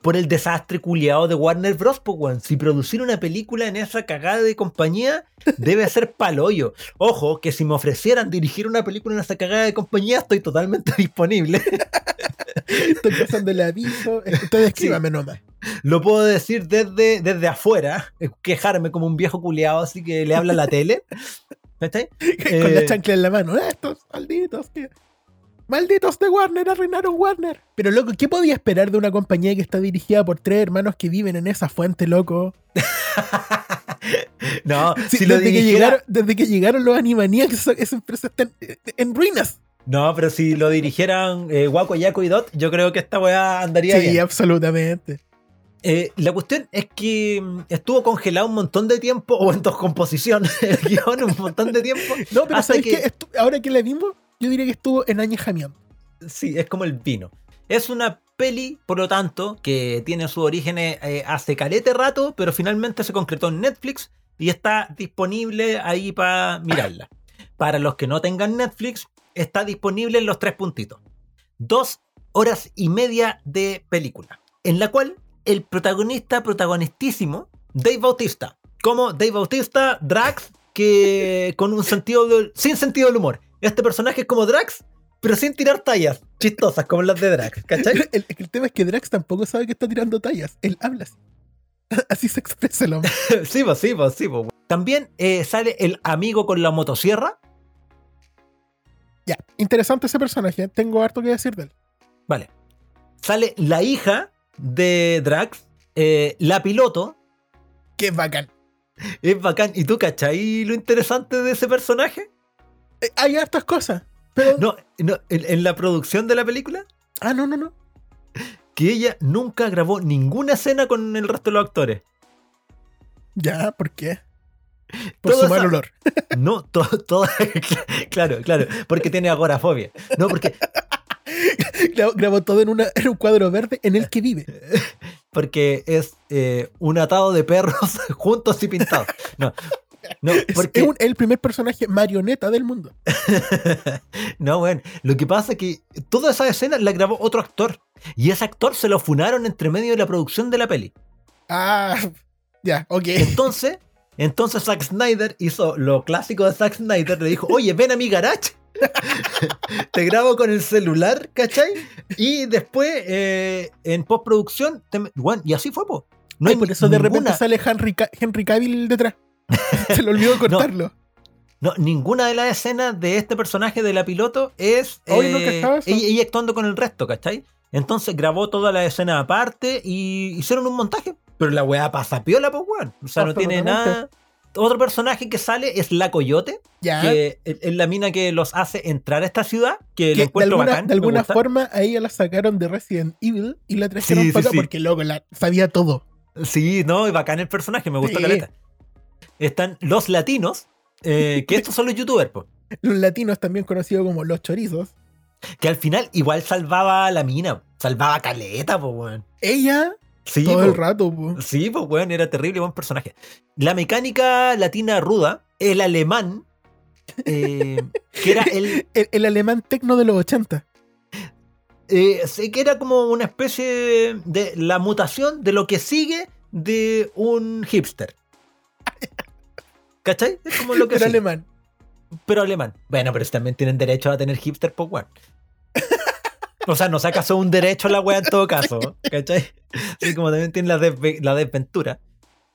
por el desastre culiado de Warner Bros. Pues, Si producir una película en esa cagada de compañía debe ser [laughs] paloyo. Ojo, que si me ofrecieran dirigir una película en esa cagada de compañía, estoy totalmente [laughs] disponible. estoy pasando el aviso. Ustedes escríbame nomás. Lo puedo decir desde, desde afuera, quejarme como un viejo culiado, así que le habla a la tele. [laughs] Con la eh, chancla en la mano. Estos malditos, tío. Malditos de Warner, arruinaron Warner. Pero loco, ¿qué podía esperar de una compañía que está dirigida por tres hermanos que viven en esa fuente, loco? [laughs] no, si desde, que llegaron, desde que llegaron los Animaniacs, esa empresa está en, ruinas. No, pero si lo dirigieran eh, Waco, Yaco y Dot, yo creo que esta weá andaría bien. Sí, absolutamente. Eh, la cuestión es que mm, estuvo congelado un montón de tiempo, o en [laughs] el guion un montón de tiempo. [laughs] No, pero ¿sabes que... Ahora que la vimos, yo diría que estuvo en añejamiento. Sí, es como el vino. Es una peli, por lo tanto, que tiene sus orígenes eh, hace calete rato, pero finalmente se concretó en Netflix y está disponible ahí para mirarla. Para los que no tengan Netflix, está disponible en los tres puntitos. Dos horas y media de película, en la cual el protagonista, protagonistísimo, Dave Bautista, como Dave Bautista, Drax, que [laughs] con un sentido sin sentido del humor este personaje es como Drax, pero sin tirar tallas chistosas como las de Drax, ¿cachai? [laughs] El, tema es que Drax tampoco sabe que está tirando tallas, él habla así. [laughs] Así se expresa el hombre. sí, pues, sí, pues, sí, pues. También eh, sale el amigo con la motosierra. Ya, interesante ese personaje, tengo harto que decir de él. Vale. Sale la hija de Drax, eh, la piloto. Que es bacán. Es bacán. ¿Y tú cachai lo interesante de ese personaje? Eh, hay hartas cosas. Pero... No, no en, la producción de la película. Ah, no, no, no. Que ella nunca grabó ninguna escena con el resto de los actores. Ya, ¿por qué? Por su mal olor. No, [laughs] todo, [laughs] claro, claro, porque tiene agorafobia. No, porque [laughs] grabó, todo en, una, en, un cuadro verde en el que vive. [laughs] Porque es eh, un atado de perros [laughs] juntos y pintados. No, no, porque... Es el primer personaje marioneta del mundo. no, bueno, lo que pasa es que toda esa escena la grabó otro actor. Y ese actor se lo funaron entre medio de la producción de la peli. Ah, ya, ok. Entonces, entonces Zack Snyder hizo lo clásico de Zack Snyder. Le dijo, oye, ven a mi garage. [laughs] te grabo con el celular, ¿cachai? Y después, eh, en postproducción, bueno, y así fue, po. No hay por eso de repente sale Henry, Henry Cavill detrás. [laughs] Se le olvidó cortarlo. No, ninguna de las escenas de este personaje de la piloto es eh, ella, actuando con el resto, ¿cachai? Entonces grabó toda la escena aparte y hicieron un montaje. Pero la weá pasa piola, pues weón. O sea, no tiene nada. Otro personaje que sale es la Coyote, que es la mina que los hace entrar a esta ciudad, que, lo encuentro de alguna, bacán. De alguna forma, a ella la sacaron de Resident Evil y la trajeron para acá porque luego la sabía todo. Sí, no, y bacán el personaje, me gusta caleta están los latinos, eh, que estos son los youtubers. [laughs] Los latinos también conocidos como los chorizos. Que al final igual salvaba a la mina, salvaba Caleta, pues, weón. Ella Sí, todo el rato, pues. Sí, pues, weón, era terrible, buen personaje. La mecánica latina ruda, el alemán, eh, [laughs] que era el... el... alemán tecno de los 80. Eh, que era como una especie de la mutación de lo que sigue de un hipster. [laughs] ¿Cachai? Es como lo que Pero alemán. Pero alemán. Bueno, pero también tienen derecho a tener hipster, pues, weón. O sea, no sacas un derecho a la weá en todo caso, ¿cachai? Así como también tienen la, la desventura.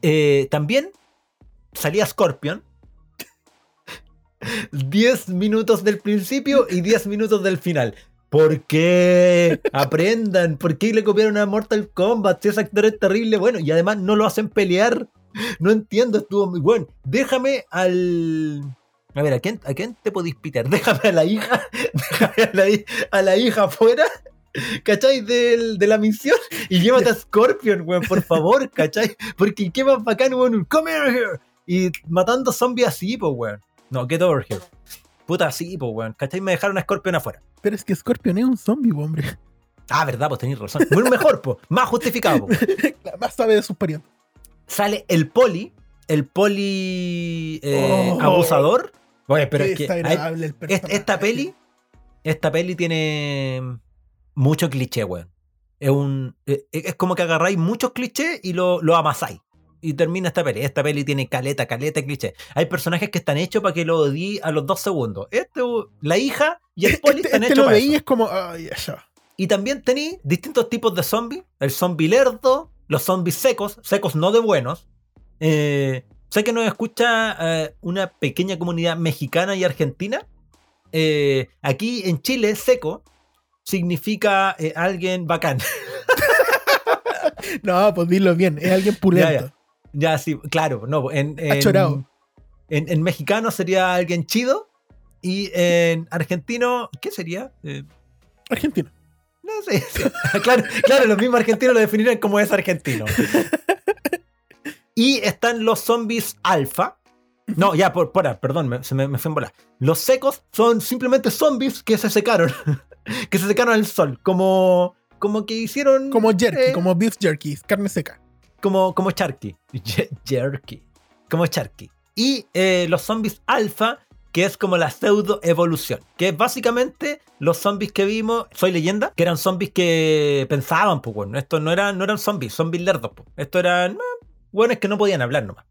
Eh, también salía Scorpion. 10 minutos del principio y 10 minutos del final. ¿Por qué? Aprendan. ¿Por qué le copiaron a Mortal Kombat? Si ese actor es terrible, bueno, y además no lo hacen pelear. No entiendo, estuvo muy bueno. Déjame al. A ver, ¿a quién, ¿a quién te podís pitar? [laughs] Déjame a la hija. Déjame a la, hija afuera. ¿cachai? Del- de la misión y llévate a Scorpion, weón, por favor, ¿cachai? Porque qué más bacán, weón, come here. Y matando zombies así, pues, weón. No, get over here. Puta, así, pues, weón. ¿Cachai? Me dejaron a Scorpion afuera. Pero es que Scorpion es un zombie, hombre. Ah, verdad, pues tenéis razón. Bueno, mejor, pues. Más justificado, [laughs] más sabe de sus parientes. Sale el poli, el poli eh, Oh. abusador. Oye, pero es que hay- el esta peli, esta peli tiene mucho cliché, weón. Es un, eh, es como que agarráis muchos clichés y lo, lo amasáis. Y termina esta peli. Esta peli tiene caleta, caleta cliché. Hay personajes que están hechos para que lo odie a los dos segundos. Este, la hija y el poli Este, están este hechos lo para veí eso. es como. Y también tenéis distintos tipos de zombies. El zombie lerdo, los zombies secos, secos no de buenos. Eh, sé que nos escucha eh, una pequeña comunidad mexicana y argentina. Eh, aquí en Chile, seco significa eh, alguien bacán. [laughs] No, pues dilo bien, es alguien pulento. Ya, ya, sí, claro. No, en, en, Achorado. en- en mexicano sería alguien chido. Y en argentino, ¿qué sería? Argentino. No sé. [laughs] claro, claro, los mismos argentinos lo definirían como es argentino. [laughs] Y están los zombies alfa. No, ya, por, por- perdón, me, se me, me fue en bola. Los secos son simplemente zombies que se secaron. [laughs] que se secaron al sol. Como, como que hicieron. Como jerky, eh, como beef jerky, carne seca. como, como Charky. [laughs] Jerky. Como Charky. Y eh, los zombies alfa, que es como la pseudo evolución. Que es básicamente los zombies que vimos, Soy leyenda, que eran zombies que pensaban, pues bueno. Estos no eran, no eran zombies, zombies lerdos. Pues. Estos eran buenos que no podían hablar nomás.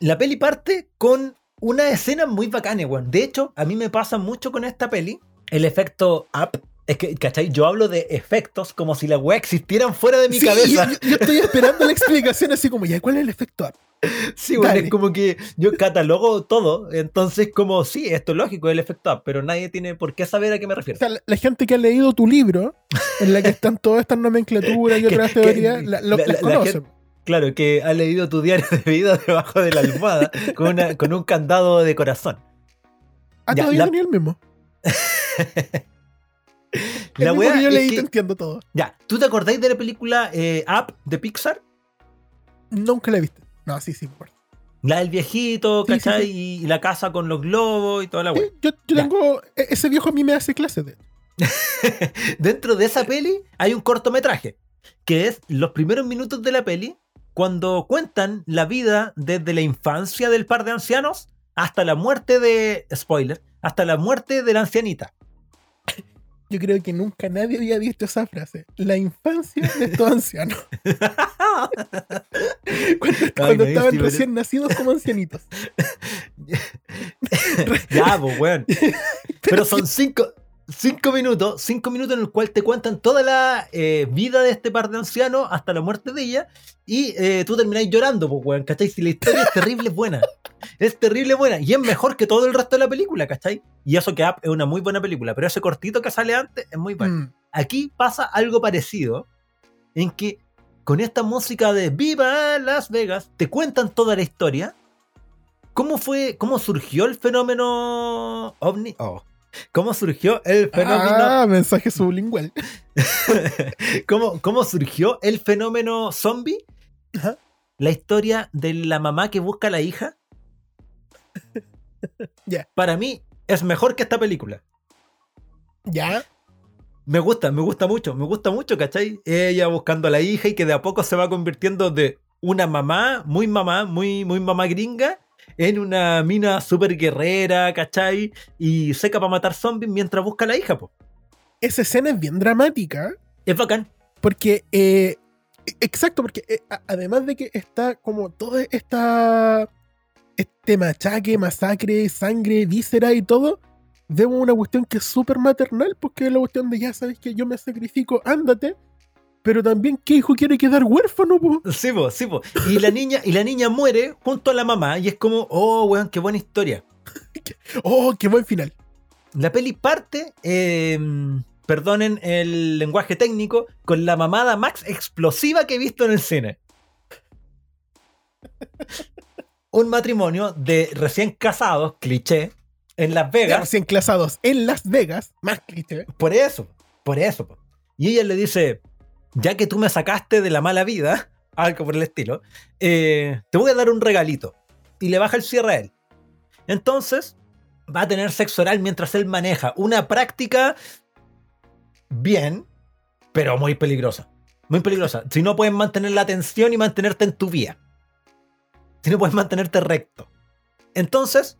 La peli parte con una escena muy bacana, weón. De hecho, a mí me pasa mucho con esta peli el efecto up. Es que, ¿cachai? Yo hablo de efectos como si las weas existieran fuera de mi Sí, cabeza. Yo, yo estoy esperando la explicación así como, ya, ¿cuál es el efecto? Sí, bueno, Dale. es como que yo catalogo todo, entonces como sí, esto es lógico, es el efecto up, pero nadie tiene por qué saber a qué me O refiero. sea, la, la gente que ha leído tu libro, en la que están todas estas nomenclaturas y [laughs] otras teorías, la, la- las la- la conocen. Claro, que ha leído tu diario de vida [laughs] debajo de la almohada con, una- con un candado de corazón. Ah, ya, todavía la- tenía el mismo. [laughs] El La mismo wea que yo leí, que- te entiendo todo. Ya, ¿tú te acordáis de la película eh, Up de Pixar? Nunca la viste. No, sí, sí, me acuerdo. La del viejito, Sí, sí, ¿cachai? Y la casa con los globos y toda la wea. Yo yo tengo. e- Ese viejo a mí me hace clases de. [laughs] Dentro de esa peli hay un cortometraje, que es los primeros minutos de la peli, cuando cuentan la vida desde la infancia del par de ancianos hasta la muerte de, spoiler, hasta la muerte de la ancianita. [coughs] Yo creo que nunca nadie había visto esa frase. La infancia de estos ancianos. [laughs] [laughs] cuando cuando no, estaban sí, pero- recién nacidos como ancianitos. [laughs] ya, pues, weón. Pero son cinco, cinco minutos, cinco minutos en el cual te cuentan toda la eh, vida de este par de ancianos hasta la muerte de ella y eh, tú termináis llorando, pues, weón, ¿cachai? Si la historia es terrible, es buena. Es terrible buena y es mejor que todo el resto de la película, ¿cachai? Y eso que Up es una muy buena película, pero ese cortito que sale antes es muy bueno. Mm. Aquí pasa algo parecido en que con esta música de Viva Las Vegas te cuentan toda la historia. ¿Cómo fue, cómo surgió el fenómeno ovni? Oh. ¿Cómo surgió el fenómeno? Ah, mensaje sublingual. [laughs] ¿Cómo, ¿Cómo surgió el fenómeno zombie? Ajá. La historia de la mamá que busca a la hija. [laughs] Ya. Para mí es mejor que esta película. Ya. Me gusta, me gusta mucho, me gusta mucho, ¿cachai? Ella buscando a la hija y que de a poco se va convirtiendo de una mamá, muy mamá, muy, muy mamá gringa, en una mina súper guerrera, ¿cachai? Y seca para matar zombies mientras busca a la hija, pues. Esa escena es bien dramática. Es bacán. Porque, eh, exacto, porque eh, además de que está como toda esta. Este machaque, masacre, sangre, víscera y todo, vemos una cuestión que es súper maternal, porque es la cuestión de ya sabes que yo me sacrifico, ándate. Pero también, ¿qué hijo quiere quedar huérfano? po? Sí, po, sí, po. Y la niña, y la niña muere junto a la mamá y es como, oh, weón, qué buena historia. [laughs] Oh, qué buen final. La peli parte, eh, perdonen el lenguaje técnico, con la mamada más explosiva que he visto en el cine. [laughs] Un matrimonio de recién casados, cliché, en Las Vegas. recién clasados en Las Vegas, más cliché. Por eso, por eso. po. Y ella le dice, ya que tú me sacaste de la mala vida, [laughs] algo por el estilo, eh, te voy a dar un regalito. Y le baja el cierre a él. Entonces, va a tener sexo oral mientras él maneja. Una práctica bien, pero muy peligrosa. Muy peligrosa. Si no puedes mantener la atención y mantenerte en tu vía. Si no puedes mantenerte recto. Entonces,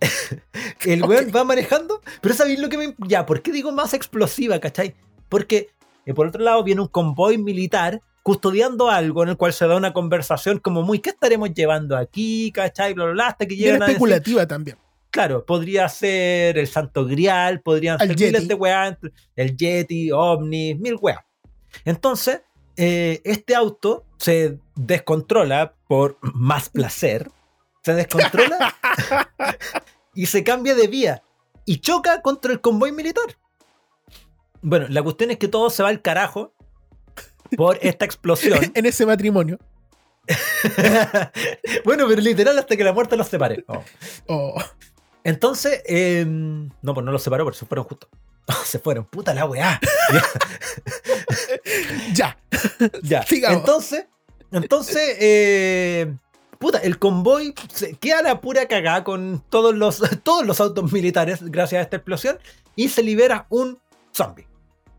[laughs] el weón va manejando. Pero ¿sabéis lo que me. Ya, ¿por qué digo más explosiva, cachai? Porque eh, por otro lado viene un convoy militar custodiando algo en el cual se da una conversación como muy, ¿qué estaremos llevando aquí? ¿Cachai? Bla, bla, bla, hasta que a especulativa también. Claro, podría ser el Santo Grial, podrían El ser miles Yeti. de weas, el Yeti, OVNI, mil weas. Entonces, eh, este auto se descontrola por [clears throat] más placer, se descontrola [laughs] [laughs] y se cambia de vía y choca contra el convoy militar. Bueno, la cuestión es que todo se va al carajo por esta explosión. [laughs] en ese matrimonio. [laughs] bueno, pero literal hasta que la muerte los separe. Oh. Oh, Entonces, eh, no, pues no los separó, porque se fueron justo. [laughs] se fueron, puta la weá. ya. ya. Sigamos. Entonces, entonces, eh, puta, el convoy se queda la pura cagada con todos los, todos los autos militares gracias a esta explosión y se libera un zombie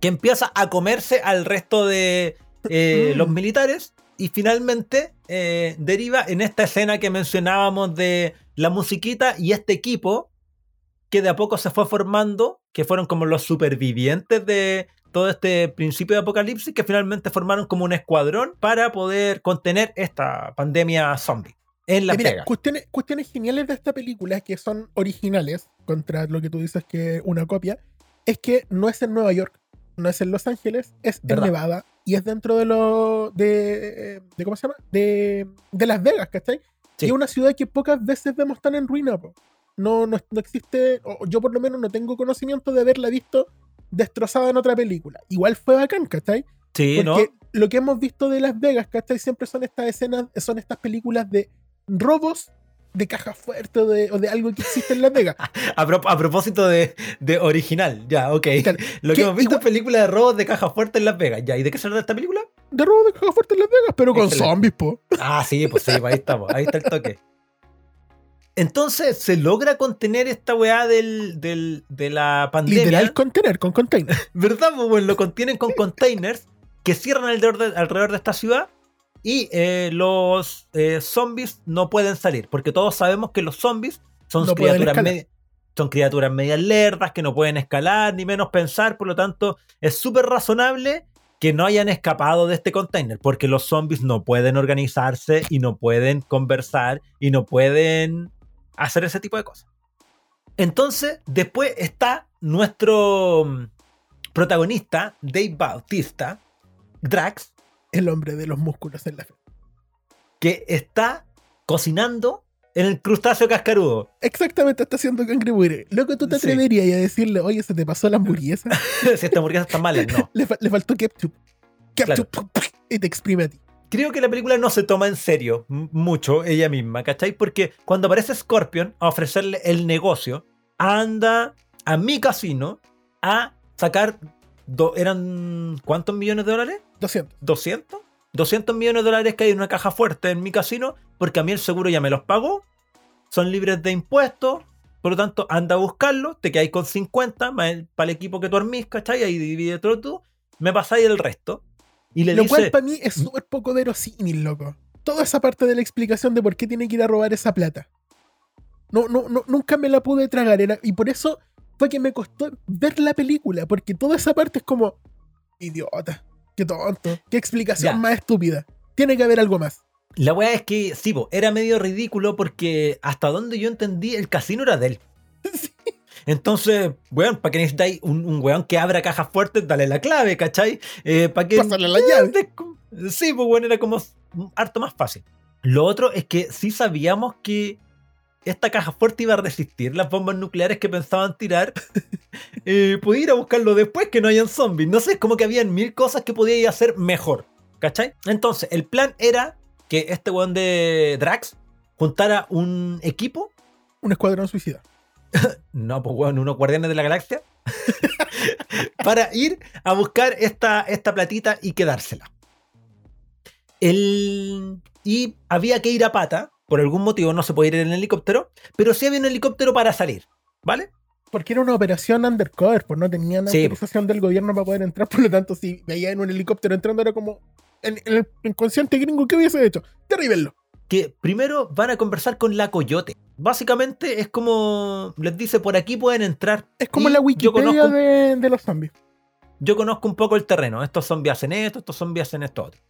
que empieza a comerse al resto de eh, Mm. los militares y finalmente eh, deriva en esta escena que mencionábamos de la musiquita y este equipo que de a poco se fue formando, que fueron como los supervivientes de todo este principio de apocalipsis, que finalmente formaron como un escuadrón para poder contener esta pandemia zombie en Eh, mira, cuestiones, cuestiones geniales de esta película que son originales, contra lo que tú dices que es una copia, es que no es en Nueva York, no es en Los Ángeles, es en. Nevada y es dentro de lo de, de ¿cómo se llama? De, de Las Vegas, ¿cachai? Sí. Y es una ciudad que pocas veces vemos tan en ruina, po. No, no, no existe, o yo por lo menos no tengo conocimiento de haberla visto destrozada en otra película. Igual fue bacán, ¿cachai? Sí, ¿no? Porque lo que hemos visto de Las Vegas, ¿cachai? Siempre son estas escenas, son estas películas de robos de caja fuerte o de, o de algo que existe en Las Vegas. [laughs] A, pro- a propósito de, de original, ya, ok. Claro, [laughs] Lo que hemos visto es películas de robos de caja fuerte en Las Vegas, ya. ¿Y de qué se trata esta película? De robo de caja fuerte en Las Vegas, pero con Excelente. zombies, po. Ah, sí, pues sí, ahí estamos, ahí está el toque. Entonces, se logra contener esta weá del, del- de la pandemia. Literal contener, con container. [laughs] ¿Verdad? Pues bueno, lo contienen con containers que cierran alrededor de, alrededor de esta ciudad y eh, los eh, zombies no pueden salir, porque todos sabemos que los zombies son No criaturas media- son criaturas medias lerdas que no pueden escalar ni menos pensar, por lo tanto es súper razonable que no hayan escapado de este container, porque los zombies no pueden organizarse y no pueden conversar y no pueden hacer ese tipo de cosas. Entonces, después está nuestro mm, protagonista, Dave Bautista, Drax, El hombre de los músculos en la fe. que está cocinando en el crustáceo cascarudo. Exactamente, está haciendo Angry Burger. Loco, tú te Sí. atreverías a decirle, oye, se te pasó la hamburguesa. [laughs] si esta hamburguesa está mala, no. [laughs] le, fa- le faltó ketchup. Ketchup. Y te exprime a ti. Creo que la película no se toma en serio mucho ella misma, ¿cachai? Porque cuando aparece Scorpion a ofrecerle el negocio, anda a mi casino a sacar, do- ¿eran cuántos millones de dólares? 200. 200, 200 millones de dólares que hay en una caja fuerte en mi casino, porque a mí el seguro ya me los pagó, son libres de impuestos, por lo tanto, anda a buscarlo, te quedáis con 50 más el- para el equipo que tú armís, ¿cachai? Ahí divide todo tú, me pasáis el resto. Y le Lo dice, cual para mí es súper poco verosímil, loco. Toda esa parte de la explicación de por qué tiene que ir a robar esa plata. No, no, no, nunca me la pude tragar. era- y por eso fue que me costó ver la película. Porque toda esa parte es como. Idiota. Qué tonto. Qué explicación Ya. más estúpida. Tiene que haber algo más. la weá es que, sí, po, era medio ridículo porque hasta donde yo entendí, el casino era de él. [laughs] Entonces, weón, ¿para que necesitáis un, un weón que abra cajas fuertes? Dale la clave, ¿cachai? Eh, ¿Para que Pásale la llave. Sí, pues bueno, era como harto más fácil. Lo otro es que sí sabíamos que esta caja fuerte iba a resistir las bombas nucleares que pensaban tirar. [laughs] eh, podía ir a buscarlo después que no hayan zombies. No sé, es como que habían mil cosas que podía ir a hacer mejor. ¿Cachai? Entonces, el plan era que este weón de Drax juntara un equipo. Un escuadrón suicida. [laughs] No, pues weón, unos guardianes de la galaxia. [laughs] para ir a buscar esta, esta platita y quedársela. El, y había que ir a pata, por algún motivo no se podía ir en helicóptero, pero sí había un helicóptero para salir, ¿vale? Porque era una operación undercover, pues no tenían Sí. autorización del gobierno para poder entrar, [laughs] por lo tanto, si veía en un helicóptero entrando, era como en, en el inconsciente gringo, ¿qué hubiese hecho? Derríbenlo. que primero van a conversar con la coyote. Básicamente es como les dice, por aquí pueden entrar. Es como la Wikipedia conozco, de, de los zombies. yo conozco un poco el terreno. Estos zombies hacen esto, estos zombies hacen esto otro.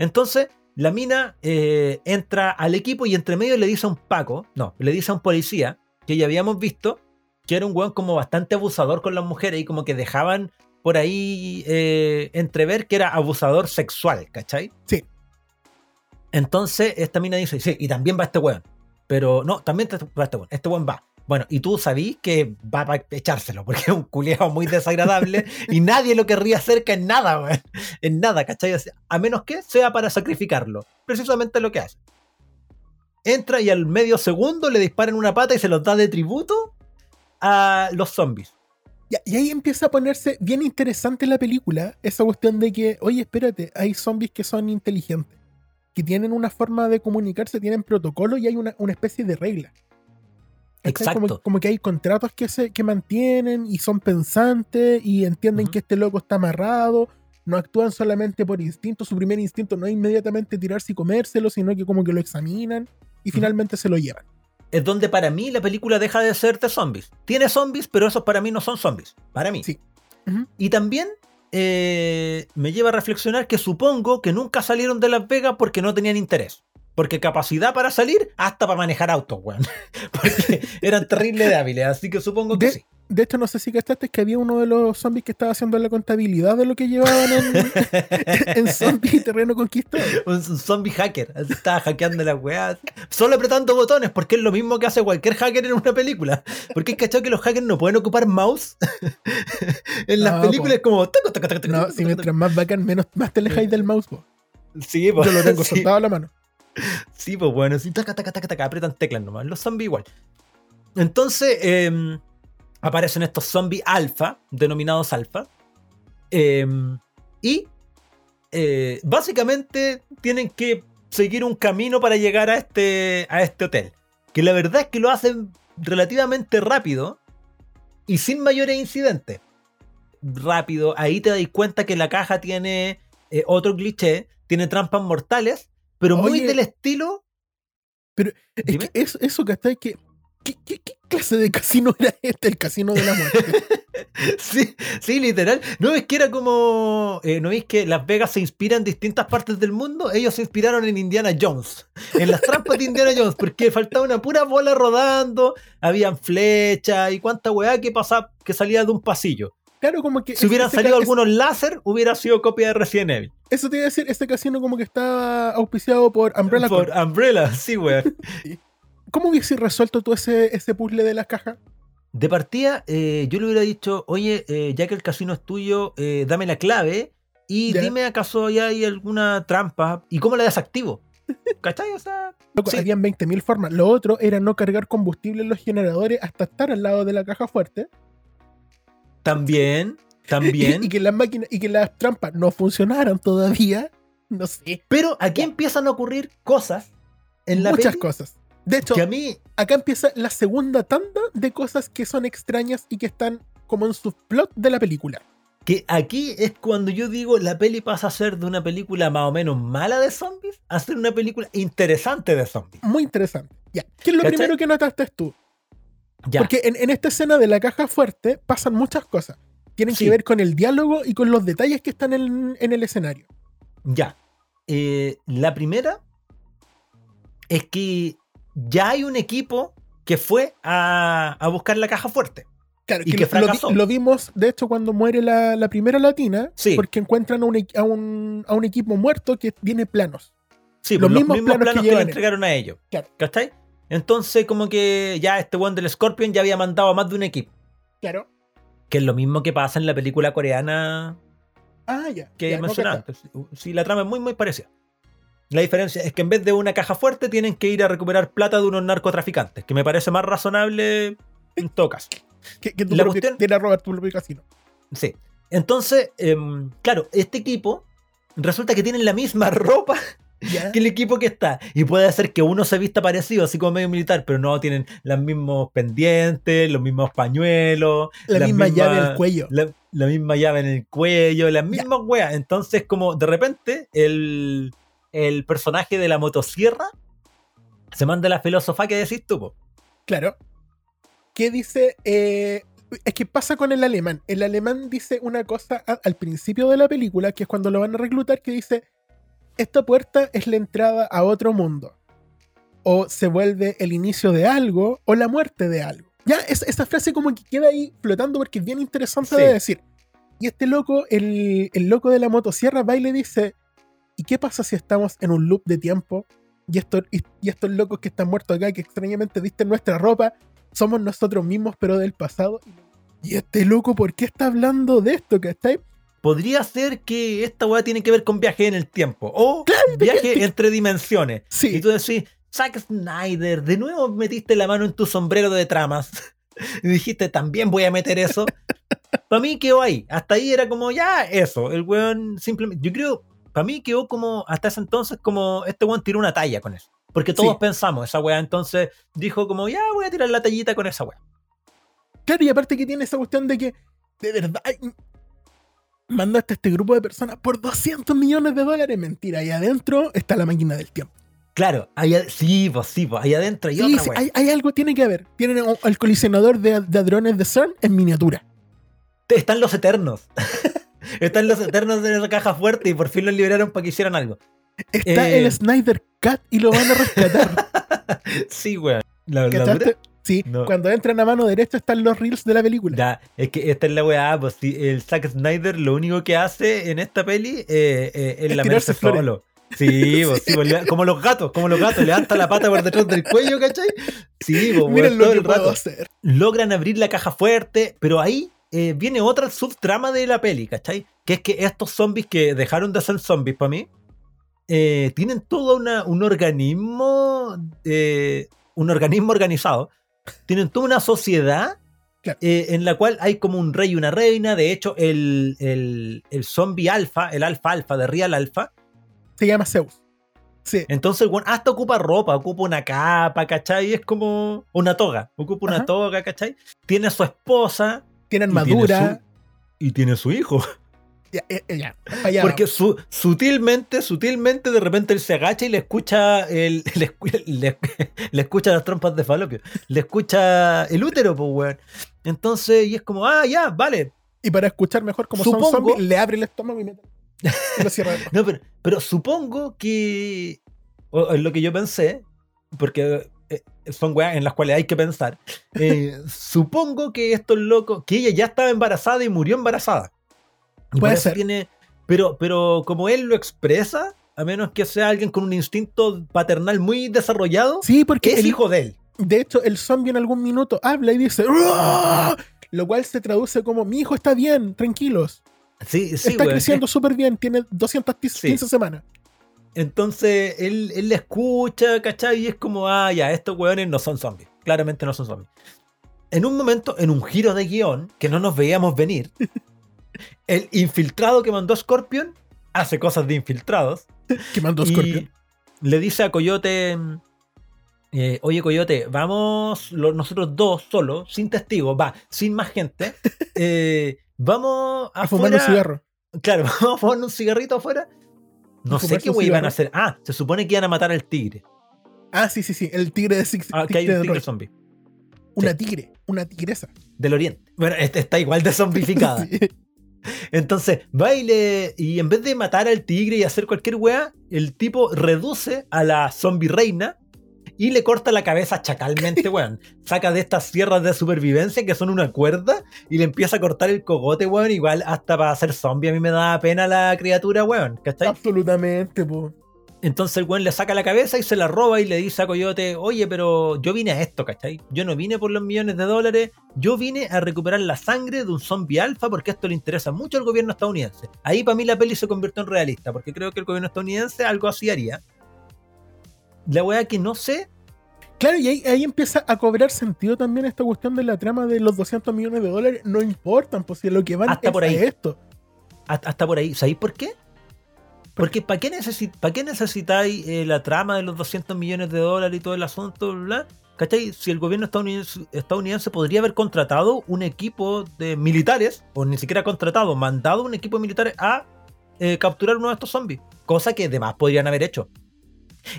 Entonces, la mina eh, entra al equipo y entre medio le dice a un Paco, no, le dice a un policía que ya habíamos visto que era un weón como bastante abusador con las mujeres y como que dejaban por ahí eh, entrever que era abusador sexual, ¿cachai? Sí. Entonces, esta mina dice, sí, y también va este weón. Pero no, también va este weón. Este weón va. Bueno, y tú sabís que va para echárselo, porque es un culiao muy desagradable y nadie lo querría cerca en nada, weón. En nada, ¿cachai? A menos que sea para sacrificarlo. Precisamente lo que hace. Entra y al medio segundo le disparan una pata y se los da de tributo a los zombies. Y ahí empieza a ponerse bien interesante la película, esa cuestión de que, oye, espérate, hay zombies que son inteligentes, que tienen una forma de comunicarse, tienen protocolo y hay una especie de regla. Exacto. como que hay contratos que se que mantienen y son pensantes y entienden que este loco está amarrado, no actúan solamente por instinto, su primer instinto no es inmediatamente tirarse y comérselo, sino que como que lo examinan y finalmente se lo llevan. Es donde para mí la película deja de ser de zombies. Tiene zombies, pero esos para mí no son zombies. Para mí. Sí. Y también eh, me lleva a reflexionar que supongo que nunca salieron de Las Vegas porque no tenían interés. Porque capacidad para salir, hasta para manejar autos, weón. [laughs] Porque eran terribles de hábiles, así que supongo que De- sí. De hecho, no sé si cachaste que había uno de los zombies que estaba haciendo la contabilidad de lo que llevaban en, [laughs] en zombie y terreno conquistado. Un, un zombie hacker, estaba hackeando las weas. Solo apretando botones, porque es lo mismo que hace cualquier hacker en una película. Porque es cachado que los hackers no pueden ocupar mouse. [laughs] en las No, películas po. es como. tac, tac, tac, tac, No, si mientras más bacán, menos, más te alejáis del mouse. po. Sí, pues. Yo lo tengo sí, soltado a la mano. Sí, pues bueno, sí, taca, taca, taca, taca, apretan teclas nomás. Los zombies igual. Entonces, eh, aparecen estos zombies alfa, denominados alfa. eh, y eh, básicamente tienen que seguir un camino para llegar a este, a este hotel. Que la verdad es que lo hacen relativamente rápido y sin mayores incidentes. Rápido, ahí te das cuenta que la caja tiene eh, otro cliché, tiene trampas mortales, pero muy del estilo. Es Dime. que eso, eso que está que. ¿qué, qué, qué clase de casino era este? El casino de la muerte. [laughs] Sí, sí, literal. ¿No ves que era como... eh, ¿No ves que Las Vegas se inspira en distintas partes del mundo? Ellos se inspiraron en Indiana Jones. En las trampas de Indiana Jones, porque faltaba una pura bola rodando, habían flechas y cuánta weá que pasaba, que salía de un pasillo. Claro, como que. Si hubieran ese salido algunos láser, hubiera sido copia de Resident Evil. Eso te iba a decir, este casino como que está auspiciado por Umbrella Por Corp. Umbrella, sí, weón. [laughs] ¿Cómo hubiese resuelto tú ese, ese puzzle de las cajas? De partida, eh, yo le hubiera dicho, oye, eh, ya que el casino es tuyo, eh, dame la clave y dime acaso ya hay alguna trampa y cómo la desactivo. [laughs] ¿Cachai? O sea, Loco, Sí. habían 20.000 formas. Lo otro era no cargar combustible en los generadores hasta estar al lado de la caja fuerte. También, también. Y, que las máquinas y que las trampas no funcionaran todavía. No sé. Pero aquí empiezan a ocurrir cosas en la Muchas peli cosas. De hecho, que a mí, acá empieza la segunda tanda de cosas que son extrañas y que están como en su plot de la película. que aquí es cuando yo digo la peli pasa a ser de una película más o menos mala de zombies a ser una película interesante de zombies. Muy interesante. Ya. ¿Qué es lo ¿Cachai? primero que notaste tú? Ya, Porque en, en esta escena de la caja fuerte pasan muchas cosas. Tienen Sí. que ver con el diálogo y con los detalles que están en, en el escenario. ya. Eh, la primera es que ya hay un equipo que fue a, a buscar la caja fuerte. Claro, Y que, lo, fracasó. lo vimos, de hecho, cuando muere la, la primera latina, Sí. porque encuentran a un, a, un, a un equipo muerto que tiene planos. Sí, Los pues, los mismos planos que planos que, le entregaron a ellos. Claro. ¿Cachai? Entonces, como que ya este one del Scorpion ya había mandado a más de un equipo. Claro. Que es lo mismo que pasa en la película coreana Ah, ya. que ya, no. Sí, la trama es muy, muy parecida. La diferencia es que en vez de una caja fuerte tienen que ir a recuperar plata de unos narcotraficantes, que me parece más razonable en todo caso. Que, que tu La cuestión- tiene a robar tu propio casino. Sí. Entonces, em, claro, este equipo resulta que tienen la misma [laughs] ropa Ya. que el equipo que está. Y puede ser que uno se vista parecido, así como medio militar, pero no tienen los mismos pendientes, los mismos pañuelos. La misma llave mismas- del cuello. La, la misma llave en el cuello, las mismas weas. Entonces, como de repente, el, el personaje de la motosierra se manda la filosofía que decís tú, po. Claro. ¿Qué dice? Eh, es que pasa con el alemán. El alemán dice una cosa al principio de la película, que es cuando lo van a reclutar, que dice, esta puerta es la entrada a otro mundo. O se vuelve el inicio de algo, o la muerte de algo. Ya, es- esa frase como que queda ahí flotando porque es bien interesante Sí. de decir. Y este loco, el, el loco de la motosierra, va y le dice, ¿y qué pasa si estamos en un loop de tiempo? Y estos, y, y estos locos que están muertos acá, que extrañamente visten nuestra ropa, somos nosotros mismos, pero del pasado. Y este loco, ¿por qué está hablando de esto? ¿Cachai? Podría ser que esta wea tiene que ver con viaje en el tiempo. O viaje entre dimensiones. Sí. Y tú decís, Zack Snyder, de nuevo metiste la mano en tu sombrero de tramas. [laughs] Y dijiste, también voy a meter eso. [laughs] Para mí quedó ahí. Hasta ahí era como, ya, eso. El weón simplemente. Yo creo, para mí quedó como, hasta ese entonces, como este weón tiró una talla con eso. Porque todos Sí. pensamos, esa weá. Entonces dijo, como, ya voy a tirar la tallita con esa weá. Claro, y aparte que tiene esa cuestión de que, de verdad, mandaste a este grupo de personas por 200 millones de dólares. Mentira, ahí adentro está la máquina del tiempo. Claro, ahí, ad- sí, pues sí, pues ahí adentro hay Sí, otra sí, weá. hay, hay algo, tiene que haber. Tienen el colisionador de, de hadrones de CERN en miniatura. Están los eternos. [laughs] Están los eternos en esa caja fuerte y por fin los liberaron para que hicieran algo. Está Eh. el Snyder Cut y lo van a rescatar. [laughs] Sí, weón. La, la dura- Sí, No. cuando entran a mano derecha están los reels de la película. Ya, es que esta es la weá, pues sí, el Zack Snyder lo único que hace en esta peli eh, eh, es Es lamerse tirarse solo. Sí, pues, sí, pues, le- como los gatos, como los gatos, levanta la pata por detrás del cuello, ¿cachai? Sí, pues, weón, Miren todo lo que el puedo rato. hacer. Logran abrir la caja fuerte, pero ahí eh, viene otra subtrama de la peli, ¿cachai? Que es que estos zombies que dejaron de ser zombies para mí, eh, tienen todo una- un organismo, eh, un organismo organizado, tienen toda una sociedad Claro. eh, en la cual hay como un rey y una reina, de hecho el, el, el zombie alfa, el alfa alfa de Real Alpha, Se llama Zeus. Sí. entonces bueno, hasta ocupa ropa, ocupa una capa, ¿cachai? Es como una toga, ocupa una Ajá. toga, ¿cachai? Tiene a su esposa, Tiene y tiene armadura. su- y tiene su hijo. Ya, eh, eh, ya, Porque su- sutilmente, sutilmente, de repente él se agacha y le escucha el, [laughs] le, le- le escucha las trompas de falopio. Le escucha el útero, pues, weón. Entonces, y es como, ah, ya, vale. Y para escuchar mejor como Supongo- son zombies, le abre el estómago y, mete- y lo cierra. de nuevo. [laughs] No, pero, pero supongo que. O, es lo que yo pensé, porque eh, son weas en las cuales hay que pensar. eh, [laughs] supongo que estos locos. Que ella ya estaba embarazada y murió embarazada. Puede ser. Tiene, pero, pero como él lo expresa, a menos que sea alguien con un instinto paternal muy desarrollado, Sí, porque es el- hijo de él. de hecho el zombie en algún minuto habla y dice "¡Uah!", lo cual se traduce como mi hijo está bien, tranquilos. Sí, sí, está creciendo [laughs] súper bien, tiene 215 semanas. Entonces él, él le escucha, ¿cachai? Y es como, ah, ya, estos weones no son zombies. Claramente no son zombies. En un momento, en un giro de guion que no nos veíamos venir, [laughs] el infiltrado que mandó Scorpion hace cosas de infiltrados. [laughs] Que mandó Scorpion. le dice a Coyote, eh, oye Coyote, vamos lo- nosotros dos solos, sin testigos, va, sin más gente, [laughs] eh, vamos A fumar un cigarro. Claro, [laughs] vamos a fumar un cigarrito afuera. No sé qué wey iban a hacer. Ah, se supone que iban a matar al tigre. Ah, sí, sí, sí. El tigre de Six. Ah, que hay tigre un zombie. Una Sí. tigre, una tigresa. Del oriente. Bueno, este está igual de zombificada. Sí. Entonces, va y le- Y en vez de matar al tigre y hacer cualquier wea, el tipo reduce a la zombie reina y le corta la cabeza chacalmente, [laughs] weón. Saca de estas sierras de supervivencia que son una cuerda y le empieza a cortar el cogote, weón. Igual hasta para hacer zombie a mí me da pena la criatura, weón. ¿Cachai? Absolutamente, po. Entonces el weón le saca la cabeza y se la roba y le dice a Coyote, oye, pero yo vine a esto, ¿cachai? Yo no vine por los millones de dólares, yo vine a recuperar la sangre de un zombie alfa porque esto le interesa mucho al gobierno estadounidense. Ahí para mí la peli se convirtió en realista, porque creo que el gobierno estadounidense algo así haría. La weá que no sé Claro, y ahí, ahí empieza a cobrar sentido también esta cuestión de la trama de los 200 millones de dólares. No importan, pues si lo que van Hasta es por ahí. a esto. Hasta, hasta por ahí. ¿Sabéis por qué? Porque ¿para qué, necesitáis eh, la trama de los 200 millones de dólares y todo el asunto? Bla? ¿Cachai? Si el gobierno estadounidense, estadounidense podría haber contratado un equipo de militares, o ni siquiera contratado, mandado un equipo de militares a eh, capturar uno de estos zombies. Cosa que demás podrían haber hecho.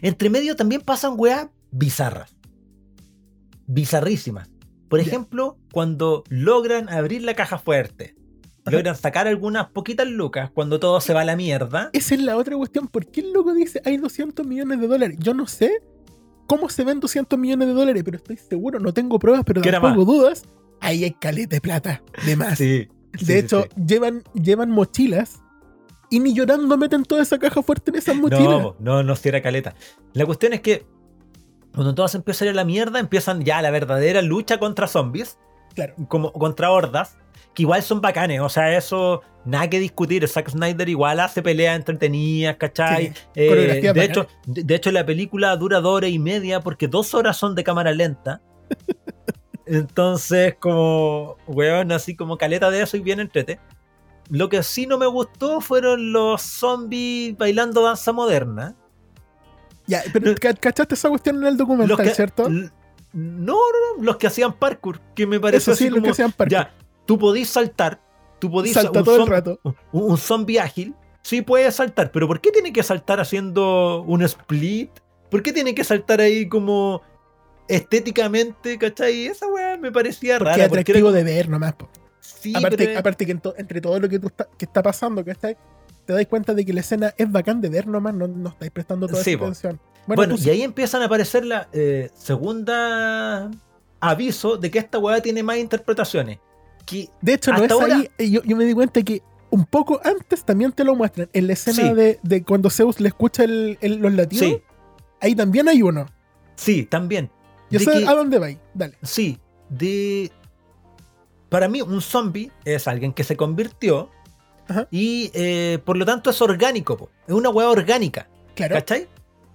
Entre medio también pasan weas bizarras. Bizarrísimas. Por ejemplo, cuando logran abrir la caja fuerte. Logran sacar algunas poquitas lucas cuando todo se va a la mierda. Esa es la otra cuestión. ¿Por qué el loco dice hay 200 millones de dólares? Yo no sé cómo se ven 200 millones de dólares, pero estoy seguro, no tengo pruebas, pero tampoco dudas. Ahí hay caleta de plata, de más. Sí. de hecho, Llevan, llevan mochilas y ni llorando meten toda esa caja fuerte en esas mochilas. No, no, no, si era caleta. La cuestión es que cuando todo se empieza a ir a la mierda, empiezan ya la verdadera lucha contra zombies, Claro. como contra hordas, que igual son bacanes. O sea, eso nada que discutir. Zack Snyder igual hace peleas entretenidas, ¿cachai? Sí, Eh, de, hecho, de, de hecho, la película dura dos horas y media porque dos horas son de cámara lenta. [laughs] Entonces, como, weón, así como caleta de eso y bien entrete. Lo que sí no me gustó fueron los zombies bailando danza moderna. Ya, pero ca- ¿cachaste esa cuestión en el Los documental, que, cierto? No, no, no, los que hacían parkour, que me parece Eso sí, así lo como, que hacían parkour. ya, tú podís saltar, tú podís Salta un todo el rato. un, un zombie ágil, sí puede saltar, pero ¿por qué tiene que saltar haciendo un split? ¿Por qué tiene que saltar ahí como estéticamente, cachai? Esa weá me parecía Porque rara. porque atractivo era de ver nomás. po. sí, aparte, pero- aparte que entre todo lo que, tú está, que está pasando, que está, te das cuenta de que la escena es bacán de ver nomás, no, no estáis prestando toda Sí, esa atención. Bueno, tú y ahí empiezan a aparecer la eh, segunda aviso de que esta weá tiene más interpretaciones. Que de hecho, no es ahora- ahí. eh, Yo, yo me di cuenta que un poco antes también te lo muestran. En la escena Sí. de, de cuando Zeus le escucha el- el- los latidos, sí, ahí también hay uno. sí, también. Yo De sé que- a dónde va. Dale. Sí, de. Para mí, un zombie es alguien que se convirtió Ajá. y eh, por lo tanto es orgánico, po. es una hueá orgánica, Claro. ¿cachai?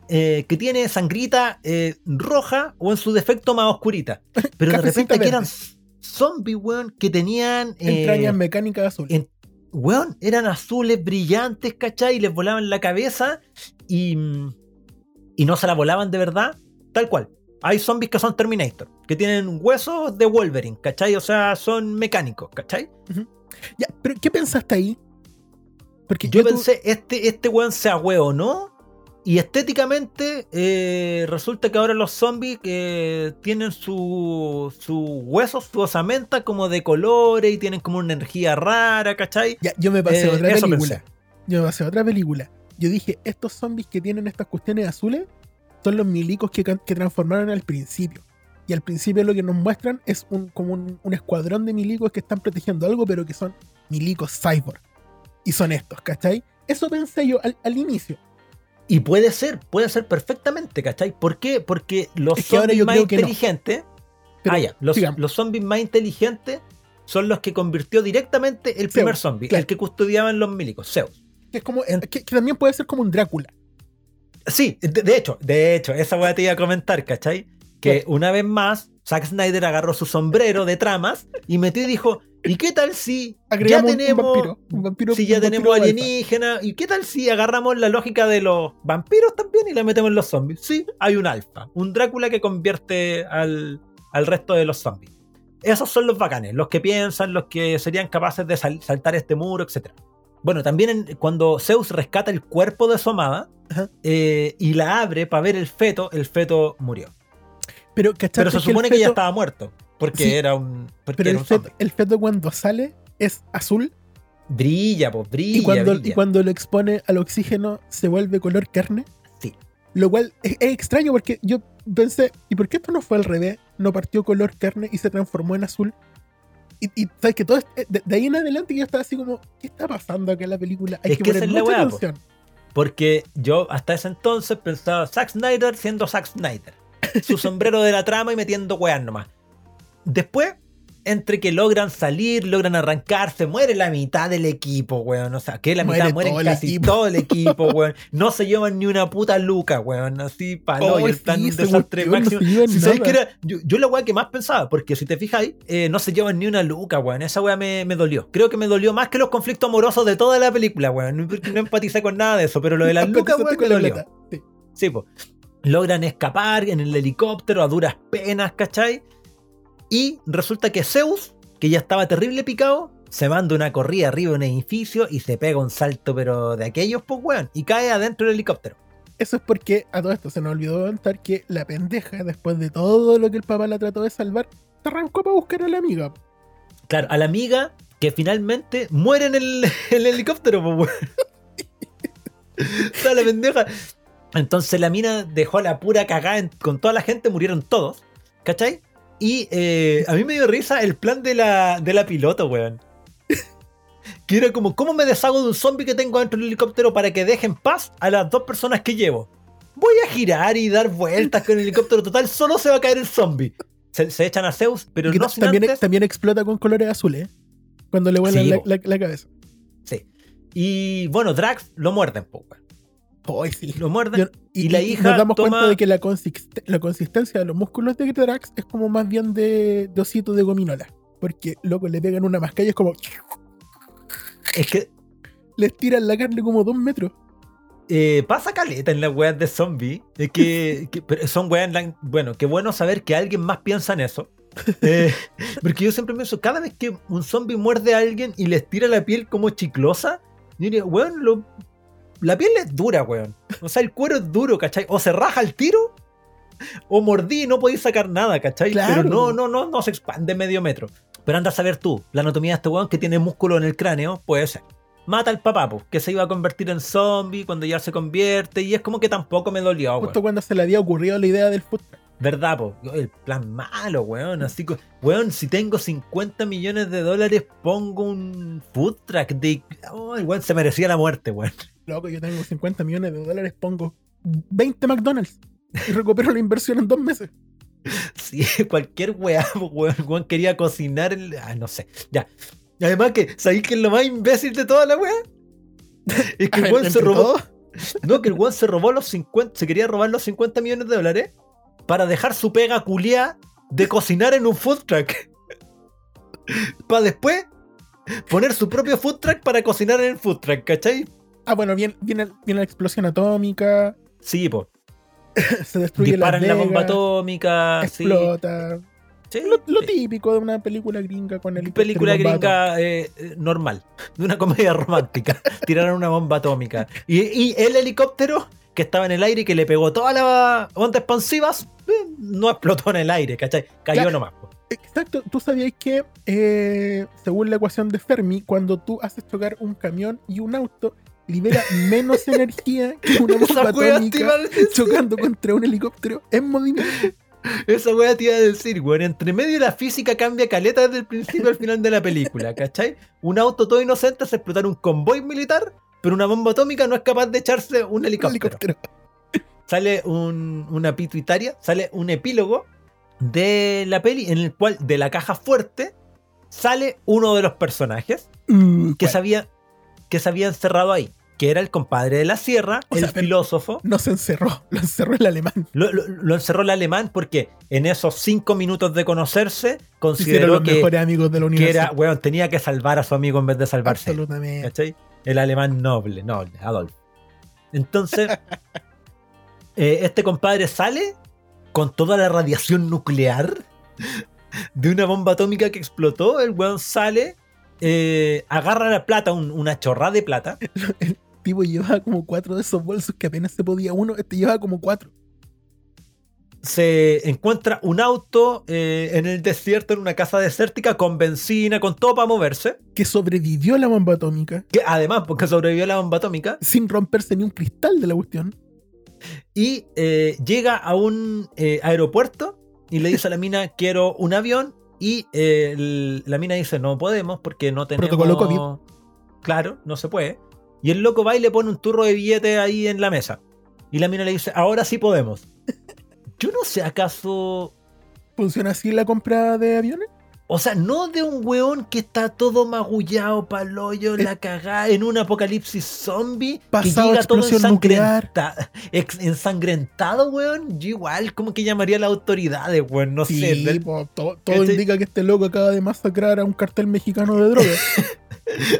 Eh, que tiene sangrita eh, roja o en su defecto más oscurita. [laughs] Pero de repente aquí eran zombies, weón, que tenían. eh, Entrañas mecánicas azules. en- weón, eran azules brillantes, ¿cachai? Y les volaban la cabeza y, y no se la volaban de verdad, tal cual. Hay zombies que son Terminator, que tienen huesos de Wolverine, ¿cachai? O sea, son mecánicos, ¿cachai? Ya, pero ¿qué pensaste ahí? Porque Yo pensé, este, este weón se agüeo, ¿no? Y estéticamente eh, resulta que ahora los zombies eh, tienen su, su huesos, su osamenta como de colores y tienen como una energía rara, ¿cachai? Ya, yo me pasé Eh, otra película. pensé. Yo me pasé otra película. Yo dije, estos zombies que tienen estas cuestiones azules son los milicos que, que transformaron al principio. Y al principio lo que nos muestran es un, como un, un escuadrón de milicos que están protegiendo algo, pero que son milicos cyborg. Y son estos, ¿cachai? Eso pensé yo al, al inicio. Y puede ser, puede ser perfectamente, ¿cachai? ¿Por qué? Porque los Es que zombies más no. inteligentes, Pero, ah, ya, los, zombies más inteligentes son los que convirtió directamente el primer zombie, claro. el que custodiaban los milicos, Zeus. Que, es como, en- que, que también puede ser como un Drácula. Sí, de, de hecho, de hecho, esa weá te iba a comentar, ¿cachai? Que Claro. una vez más, Zack Snyder agarró su sombrero de tramas y metió y dijo, ¿y qué tal si Agregamos ya tenemos, un vampiro. Un vampiro si ya tenemos alienígenas, ¿y qué tal si agarramos la lógica de los vampiros también y la metemos en los zombies? Sí, hay un alfa, un Drácula que convierte al, al resto de los zombies. Esos son los bacanes, los que piensan, los que serían capaces de sal- saltar este muro, etc. Bueno, también en- cuando Zeus rescata el cuerpo de su amada Ajá. eh, y la abre para ver el feto, el feto murió. Pero, ¿cachaste Pero se supone que ya estaba muerto, porque Sí, era un, porque Pero era el un feto, el feto cuando sale es azul Brilla, pues, brilla, y cuando, brilla. y cuando lo expone al oxígeno se vuelve color carne. Sí. Lo cual es, es extraño porque yo pensé, ¿y por qué esto no fue al revés? No partió color carne y se transformó en azul. Y, y sabes que todo es- de, de ahí en adelante yo estaba así como, ¿qué está pasando acá en la película? Hay Es que, que poner mucha weá, po. atención. Porque yo hasta ese entonces pensaba Zack Snyder siendo Zack Snyder. Su [laughs] sombrero de la trama y metiendo weas nomás. Después entre que logran salir, logran arrancarse, muere la mitad del equipo, weón. O sea, que la Muere mitad muere todo casi equipo. todo el equipo, [laughs] weón. No se llevan ni una puta luca, weón. Así, palo, Ay, y están sí, un desastre máximo. se Si que era, yo, yo la weá que más pensaba, porque si te fijas, eh, no se llevan ni una luca, weón. Esa weá me, me dolió. Creo que me dolió más que los conflictos amorosos de toda la película, weón. No, no empaticé con nada de eso, pero lo de las [laughs] lucas, weón, me dolió. Sí. Sí, pues. Logran escapar en el helicóptero a duras penas, ¿cachai? Y resulta que Zeus, que ya estaba terrible picado, se manda una corrida arriba de un edificio y se pega un salto, pero de aquellos, pues, weón, y cae adentro del helicóptero. Eso es porque a todo esto se nos olvidó contar que la pendeja, después de todo lo que el papá la trató de salvar, se arrancó para buscar a la amiga. Claro, a la amiga que finalmente muere en el, [laughs] helicóptero, pues, weón. Sea, la pendeja. Entonces la mina dejó a la pura cagada en- con toda la gente, murieron todos, ¿cachai? Y eh, a mí me dio risa el plan de la, de la piloto, weón. Que era como, ¿cómo me deshago de un zombie que tengo dentro del helicóptero para que deje en paz a las dos personas que llevo? Voy a girar y dar vueltas con el helicóptero total, solo se va a caer el zombie. Se, se echan a Zeus, pero no sin también, antes- también explota con colores azules. ¿eh? Cuando le vuelan Sí, la, po. la- la cabeza. Sí. Y bueno, Drax lo muerden, po, weón. Ay, sí. Lo muerden. Yo- y la hija nos damos toma- cuenta de que la, consist- la consistencia de los músculos de Drax es como más bien de, de osito de gominola. Porque, loco, le pegan una mascalla y es como. Es que Les tiran la carne como dos metros. eh, pasa caleta en las weas de zombie. Es que, [laughs] que- pero son weas. Bueno, qué bueno saber que alguien más piensa en eso. Eh, [laughs] porque yo siempre pienso, cada vez que un zombie muerde a alguien y les tira la piel como chiclosa, yo diría, weón, lo- la piel es dura, weón. O sea, el cuero es duro, ¿cachai? O se raja el tiro, o mordí y no podéis sacar nada, ¿cachai? Claro. Pero no, no, no, no se expande medio metro. Pero anda a saber tú, la anatomía de este weón que tiene músculo en el cráneo, puede ser. Mata al papá, po, que se iba a convertir en zombie cuando ya se convierte, y es como que tampoco me dolió, weón. Justo cuando se le había ocurrido la idea del. ¿Verdad, po? El plan malo, weón. Así que, weón, si tengo 50 millones de dólares, pongo un food truck de. Oh, el weón se merecía la muerte, weón. Loco, yo tengo 50 millones de dólares, pongo 20 McDonald's y recupero la inversión en dos meses. [laughs] Sí, cualquier weá, [laughs] weón. Quería cocinar el. Ah, no sé. Ya. Además que, ¿sabéis que es lo más imbécil de toda la weá? [laughs] Es que el weón se robó. No, que el weón se robó los 50. Se quería robar los 50 millones de dólares para dejar su pega culiá de cocinar en un food truck. Para después poner su propio food truck para cocinar en el food truck, ¿cachai? Ah, bueno, viene, viene, viene la explosión atómica, Sí, po. [laughs] se destruye Disparan Las la bomba atómica. explota. Sí, Lo, típico de una película gringa con el película gringa eh, eh, normal, de una comedia [laughs] romántica. Tiraron una bomba atómica. Y, y el helicóptero que estaba en el aire y que le pegó todas las ondas expansivas, eh, no explotó en el aire, ¿cachai? Cayó Claro. nomás. po. Exacto, tú sabías que eh, según la ecuación de Fermi, cuando tú haces chocar un camión y un auto, libera menos energía que una bomba atómica chocando contra un helicóptero en movimiento. Esa wea te iba a decir, weón. Entre medio la física cambia caleta desde el principio al final de la película, ¿cachai? Un auto todo inocente hace explotar un convoy militar, pero una bomba atómica no es capaz de echarse un helicóptero. helicóptero. sale un- una pituitaria, sale un epílogo de la peli en el cual de la caja fuerte sale uno de los personajes Uh, que había, que se había encerrado ahí, que era el compadre de la sierra, O el sea, filósofo. No se encerró, lo encerró el alemán. Lo, lo- lo encerró el alemán porque en esos cinco minutos de conocerse consideró los que, mejores amigos de la que era, weón, tenía que salvar a su amigo en vez de salvarse. Absolutamente. ¿cachai? El alemán noble, noble, Adolf. Entonces, [laughs] eh, este compadre sale con toda la radiación nuclear de una bomba atómica que explotó. El weón sale, eh, agarra la plata, un- una chorrada de plata. [laughs] El tipo llevaba como cuatro de esos bolsos que apenas se podía uno. Este llevaba como cuatro. Se encuentra un auto eh, en el desierto, en una casa desértica, con benzina, con todo para moverse. Que sobrevivió a la bomba atómica Que además, porque sobrevivió a la bomba atómica, sin romperse ni un cristal de la cuestión. y eh, llega a un eh, aeropuerto y le dice a la mina, quiero un avión. Y eh, el- la mina dice, no podemos porque no tenemos... Protocolo COVID. Claro, no se puede. Y el loco va y le pone un turro de billete ahí en la mesa. Y la mina le dice, ahora sí podemos. [laughs] Yo no sé, ¿acaso ¿Funciona así la compra de aviones? O sea, no de un weón que está todo magullado, paloyo, la cagada, en un apocalipsis zombie, Pasado que llega todo ensangrenta- [laughs] ex- ensangrentado, weón. Yo igual como que llamaría a las autoridades, weón, no Sí, sé. de- po, to- todo indica que este loco acaba de masacrar a un cartel mexicano de drogas. [laughs]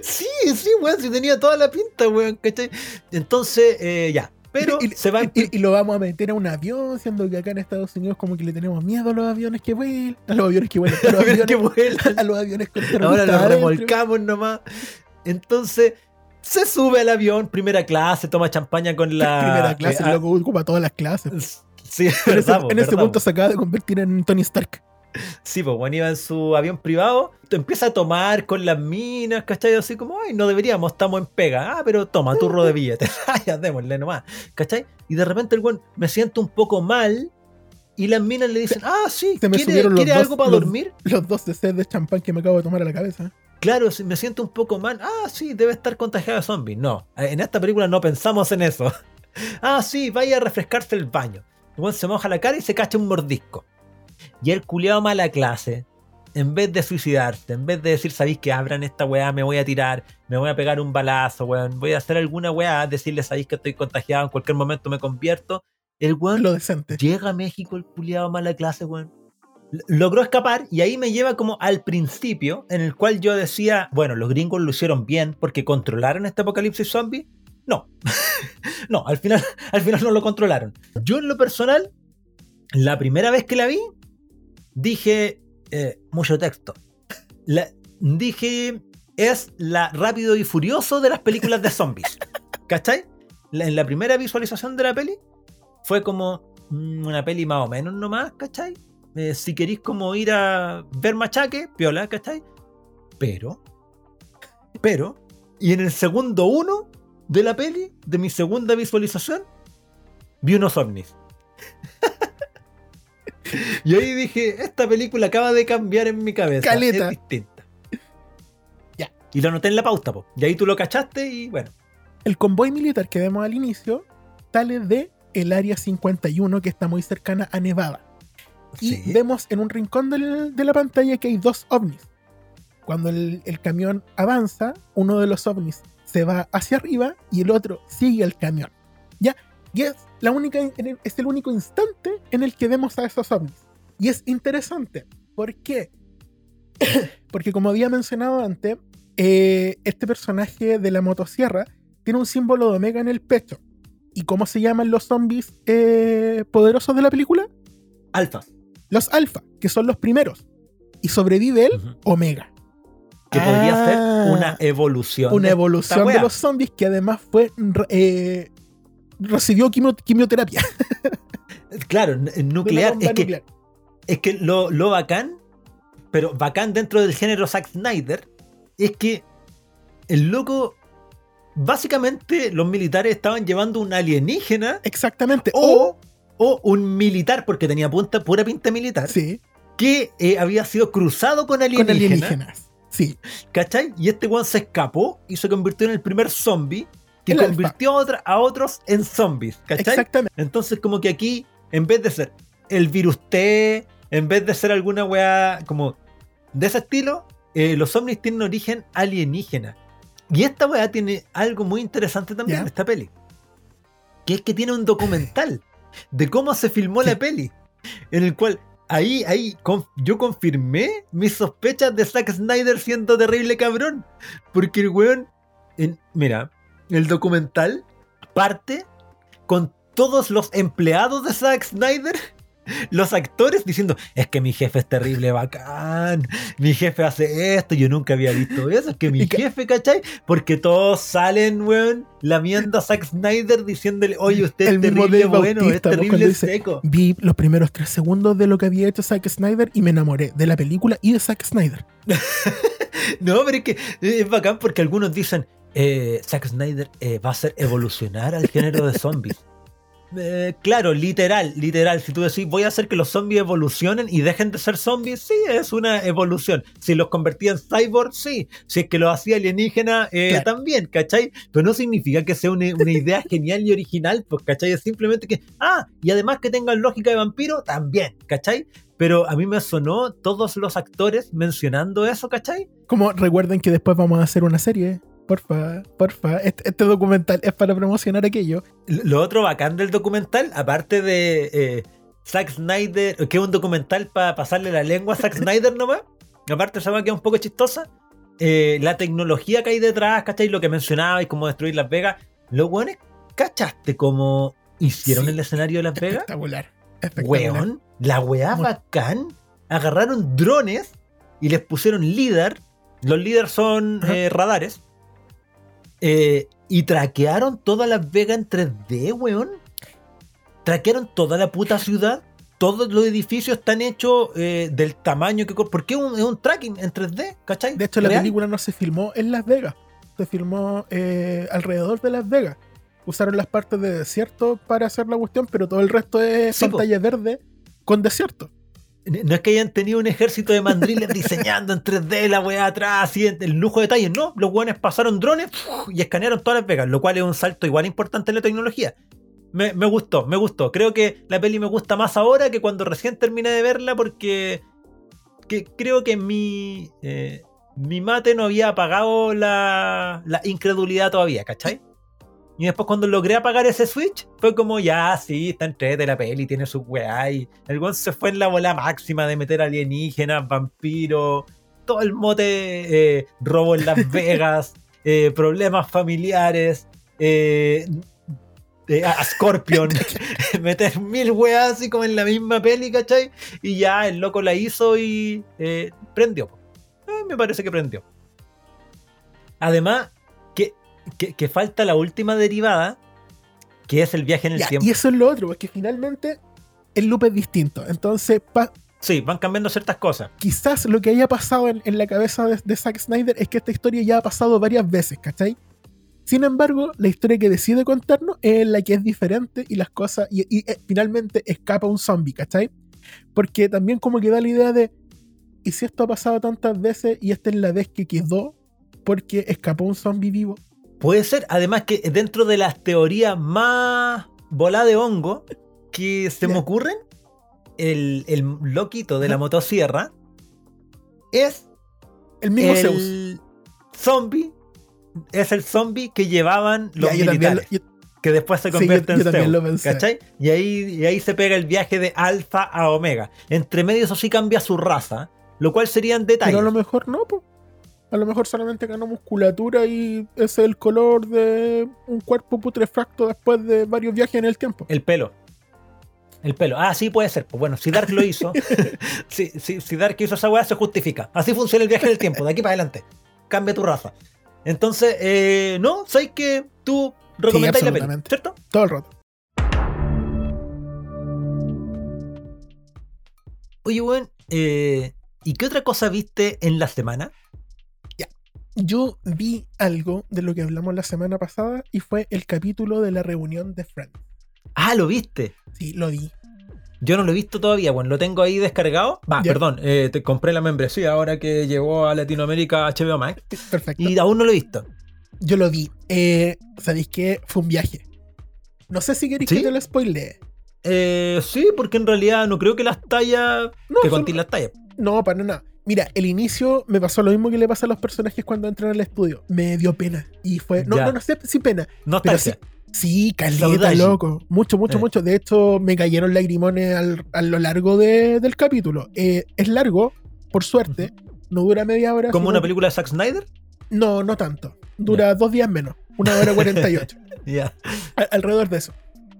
Sí, sí, weón, sí tenía toda la pinta, weón, ¿cachai? Entonces, eh, ya. Pero y, se va en y- y lo vamos a meter a un avión, siendo que acá en Estados Unidos como que le tenemos miedo a los aviones que vuelan. A los aviones que vuelan. [laughs] A los aviones, que vuelan. a los aviones con Ahora terroristas lo adentro. remolcamos nomás. Entonces, se sube al avión, primera clase, toma champaña con la. [laughs] Primera clase, eh, loco ocupa todas las clases. En ese, verdad, po, en ese verdad, punto se acaba de convertir en Tony Stark. Sí, pues bueno, iba en su avión privado, empieza a tomar con las minas, ¿cachai? Así como, ay, no deberíamos, estamos en pega. Ah, pero toma, turro de billetes. [laughs] Ya démosle nomás, ¿cachai? Y de repente el weón me siento un poco mal y las minas le dicen, ah, sí, se me ¿quiere, subieron los ¿quiere dos- algo para los- dormir? Los dos de sed de champán que me acabo de tomar a la cabeza. Claro, me siento un poco mal. Ah, sí, debe estar contagiado de zombies. No, en esta película no pensamos en eso. [laughs] Ah, sí, vaya a refrescarse el baño. El weón se moja la cara y se cacha un mordisco. Y el culiado mala clase, en vez de suicidarse, en vez de decir, sabéis que abran esta weá, me voy a tirar, me voy a pegar un balazo, weón, voy a hacer alguna weá, decirle, sabéis que estoy contagiado, en cualquier momento me convierto. El weón Lo decente. Llega a México el culiado mala clase, weón. Logró escapar y ahí me lleva como al principio, en el cual yo decía, bueno, los gringos lo hicieron bien porque controlaron este apocalipsis zombie. No, [laughs] no, al final, al final no lo controlaron. Yo en lo personal, la primera vez que la vi, dije, eh, mucho texto. La- dije, es la rápido y furioso de las películas de zombies. [laughs] ¿Cachai? La- en la primera visualización de la peli, fue como mm, una peli más o menos nomás, ¿cachai? Eh, si queréis como ir a ver machaque, piola, ¿cachai? Pero, pero, y en el segundo uno de la peli, de mi segunda visualización, vi unos ovnis. [laughs] y ahí dije, esta película acaba de cambiar en mi cabeza. Caleta. Es distinta. Ya. Y lo anoté en la pauta, po. Y ahí tú lo cachaste y bueno. El convoy militar que vemos al inicio sale de el área 51 que está muy cercana a Nevada. Y Sí. vemos en un rincón del- de la pantalla que hay dos ovnis. Cuando el, el camión avanza, uno de los ovnis se va hacia arriba y el otro sigue al camión. ¿Ya? Y es, la única, el- es el único instante en el que vemos a esos ovnis. Y es interesante. ¿Por qué? [coughs] Porque como había mencionado antes, eh, este personaje de la motosierra tiene un símbolo de Omega en el pecho. ¿Y cómo se llaman los zombies eh, poderosos de la película? Alfa. Los alfa, que son los primeros. Y sobrevive el. Omega. Que podría Ah. ser una evolución. Una evolución de los zombies que además fue eh, recibió quimio- quimioterapia. [laughs] Claro, una nuclear. Es que, nuclear. es que lo, lo bacán, pero bacán dentro del género Zack Snyder, es que el loco. Básicamente, los militares estaban llevando un alienígena Exactamente. O, o, un militar, porque tenía punta, pura pinta militar, sí, que eh, había sido cruzado con con alienígenas. alienígenas. Sí, ¿Cachai? Y este weón se escapó y se convirtió en el primer zombie que El convirtió a, otros en zombies. ¿Cachai? exactamente. Entonces, como que aquí, en vez de ser el virus T, en vez de ser alguna weá como de ese estilo, eh, los zombies tienen origen alienígena. Y esta weá tiene algo muy interesante también en esta peli. Que es que tiene un documental de cómo se filmó la peli. En el cual ahí, ahí con- yo confirmé mis sospechas de Zack Snyder siendo terrible cabrón. Porque el weón, en- mira, el documental parte con todos los empleados de Zack Snyder, los actores diciendo, es que mi jefe es terrible bacán, mi jefe hace esto, yo nunca había visto eso, es que mi jefe, ¿cachai? Porque todos salen, weón, lamiendo a Zack Snyder diciéndole, oye, usted El es terrible bueno, es Bautista, terrible dice, seco. Vi los primeros tres segundos de lo que había hecho Zack Snyder y me enamoré de la película y de Zack Snyder. [laughs] No, pero es que es bacán porque algunos dicen, eh, Zack Snyder eh, va a hacer evolucionar al género de zombies. [laughs] Eh, claro, literal, literal. Si tú decís, voy a hacer que los zombies evolucionen y dejen de ser zombies, sí, es una evolución. Si los convertía en cyborg, sí. Si es que los hacía alienígena, eh, Claro. también, ¿cachai? Pero no significa que sea una, una idea [laughs] genial y original, pues, ¿cachai? Es simplemente que, ah, y además que tengan lógica de vampiro, también, ¿cachai? pero a mí me sonó todos los actores mencionando eso, ¿cachai? Como recuerden que después vamos a hacer una serie. Porfa, porfa. Este, este documental es para promocionar aquello. Lo otro bacán del documental, aparte de eh, Zack Snyder, que es un documental para pasarle la lengua a Zack [laughs] Snyder nomás, aparte esa que es un poco chistosa, eh, la tecnología que hay detrás, ¿cachai? Lo que mencionaba y cómo destruir Las Vegas. Lo bueno es, ¿cachaste cómo hicieron Sí. el escenario de Las Vegas? Espectacular. espectacular. Weón, la weá bacán. Agarraron drones y les pusieron líder. Los líderes son eh, radares. Eh, y traquearon toda Las Vegas en 3D, weón. Traquearon toda la puta ciudad. Todos los edificios están hechos eh, del tamaño que. Porque es un, es un tracking en 3D, ¿cachai? De hecho, la película no se filmó en Las Vegas. Se filmó eh, alrededor de Las Vegas. Usaron las partes de desierto para hacer la cuestión, pero todo el resto es Sí, po. pantalla verde con desierto. No es que hayan tenido un ejército de mandriles [laughs] diseñando en 3D la weá atrás, en- el lujo de detalles. No, los weones pasaron drones y escanearon todas las vegas, lo cual es un salto igual importante en la tecnología. Me, me gustó, me gustó. Creo que la peli me gusta más ahora que cuando recién terminé de verla porque que creo que mi, eh, mi mate no había apagado la, la incredulidad todavía, ¿cachai? Y después cuando logré apagar ese switch, fue como, ya, sí, está entre de la peli, tiene su weá. Y el weón se fue en la bola máxima de meter alienígenas, vampiros, todo el mote, eh, robo en Las [laughs] Vegas, eh, problemas familiares, eh, eh, a Scorpion, [laughs] [laughs] meter mil weas así como en la misma peli, ¿cachai? Y ya el loco la hizo y prendió. Me parece que prendió. Además, que, falta la última derivada, que es el viaje en el Ya, tiempo. y eso es lo otro, porque finalmente el loop es distinto. Entonces, Sí, van cambiando ciertas cosas. quizás lo que haya pasado en, en la cabeza de, de Zack Snyder es que esta historia ya ha pasado varias veces, ¿cachai? Sin embargo, la historia que decide contarnos es la que es diferente y las cosas. Y, y, eh, finalmente escapa un zombie, ¿cachai? Porque también, como que da la idea de. ¿Y si esto ha pasado tantas veces y esta es la vez que quedó porque escapó un zombie vivo? Puede ser, además que dentro de las teorías más voladas de hongo que se me ocurren, el, el loquito de la motosierra es El mismo Zeus. el zombie, es el zombie que llevaban los Ya, lo- militares, yo- que después se Sí, yo- convierte yo en Zeus, lo pensé. ¿cachai? Y ahí, y ahí se pega el viaje de alfa a omega. Entre medio eso sí cambia su raza, lo cual serían detalles. Pero a lo mejor no, po. A lo mejor solamente ganó musculatura y ese es el color de un cuerpo putrefacto después de varios viajes en el tiempo. El pelo. El pelo. Ah, sí, puede ser. Pues bueno, si Dark lo hizo, [laughs] si, si, si Dark hizo esa weá, se justifica. Así funciona el viaje del tiempo, de aquí para adelante. Cambia tu raza. Entonces, eh, no, sabes que tú recomendáis la peli. ¿cierto? Todo el rato. Oye, weón, eh, ¿y qué otra cosa viste en la semana? Yo vi algo de lo que hablamos la semana pasada y fue el capítulo de la reunión de Friends. Ah, lo viste. Sí, lo vi. Yo no lo he visto todavía, bueno, lo tengo ahí descargado. Va, Ya. perdón, eh, te compré la membresía ahora que llegó a Latinoamérica HBO Max Perfecto. y aún no lo he visto. Yo lo vi. Eh, ¿Sabéis qué? Fue un viaje. No sé si queréis ¿Sí? que te lo spoilee. Eh, sí, porque en realidad no creo que las tallas. No, que las tallas. No, para nada. Mira, el inicio me pasó lo mismo que le pasa a los personajes cuando entran al estudio. Me dio pena. Y fue. No, Ya. no, no sé si pena. No Pero está Sí, caleta, loco. Mucho, mucho, Eh. mucho. De hecho, me cayeron lagrimones al- a lo largo de- del capítulo. Eh, es largo, por suerte. No dura media hora. Como una película de Zack Snyder. No, no tanto. Dura dos días menos. Una hora [laughs] 48. Ya. Al- alrededor de eso.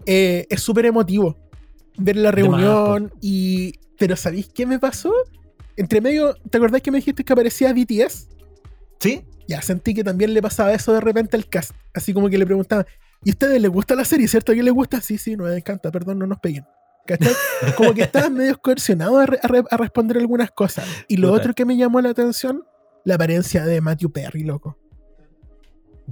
Eh, es súper emotivo ver la más, reunión y... Pero ¿sabéis qué me pasó? Entre medio, ¿te acordás que me dijiste que aparecía BTS? ¿Sí? Ya, sentí que también le pasaba eso de repente al cast. Así como que le preguntaban, ¿y a ustedes les gusta la serie, cierto? ¿A quién les gusta? Sí, sí, nos encanta, perdón, no nos peguen. ¿Cachai? [laughs] Como que estaban medio coercionados a, re- a re- a responder algunas cosas. Y lo otro que me llamó la atención, la apariencia de Matthew Perry, loco.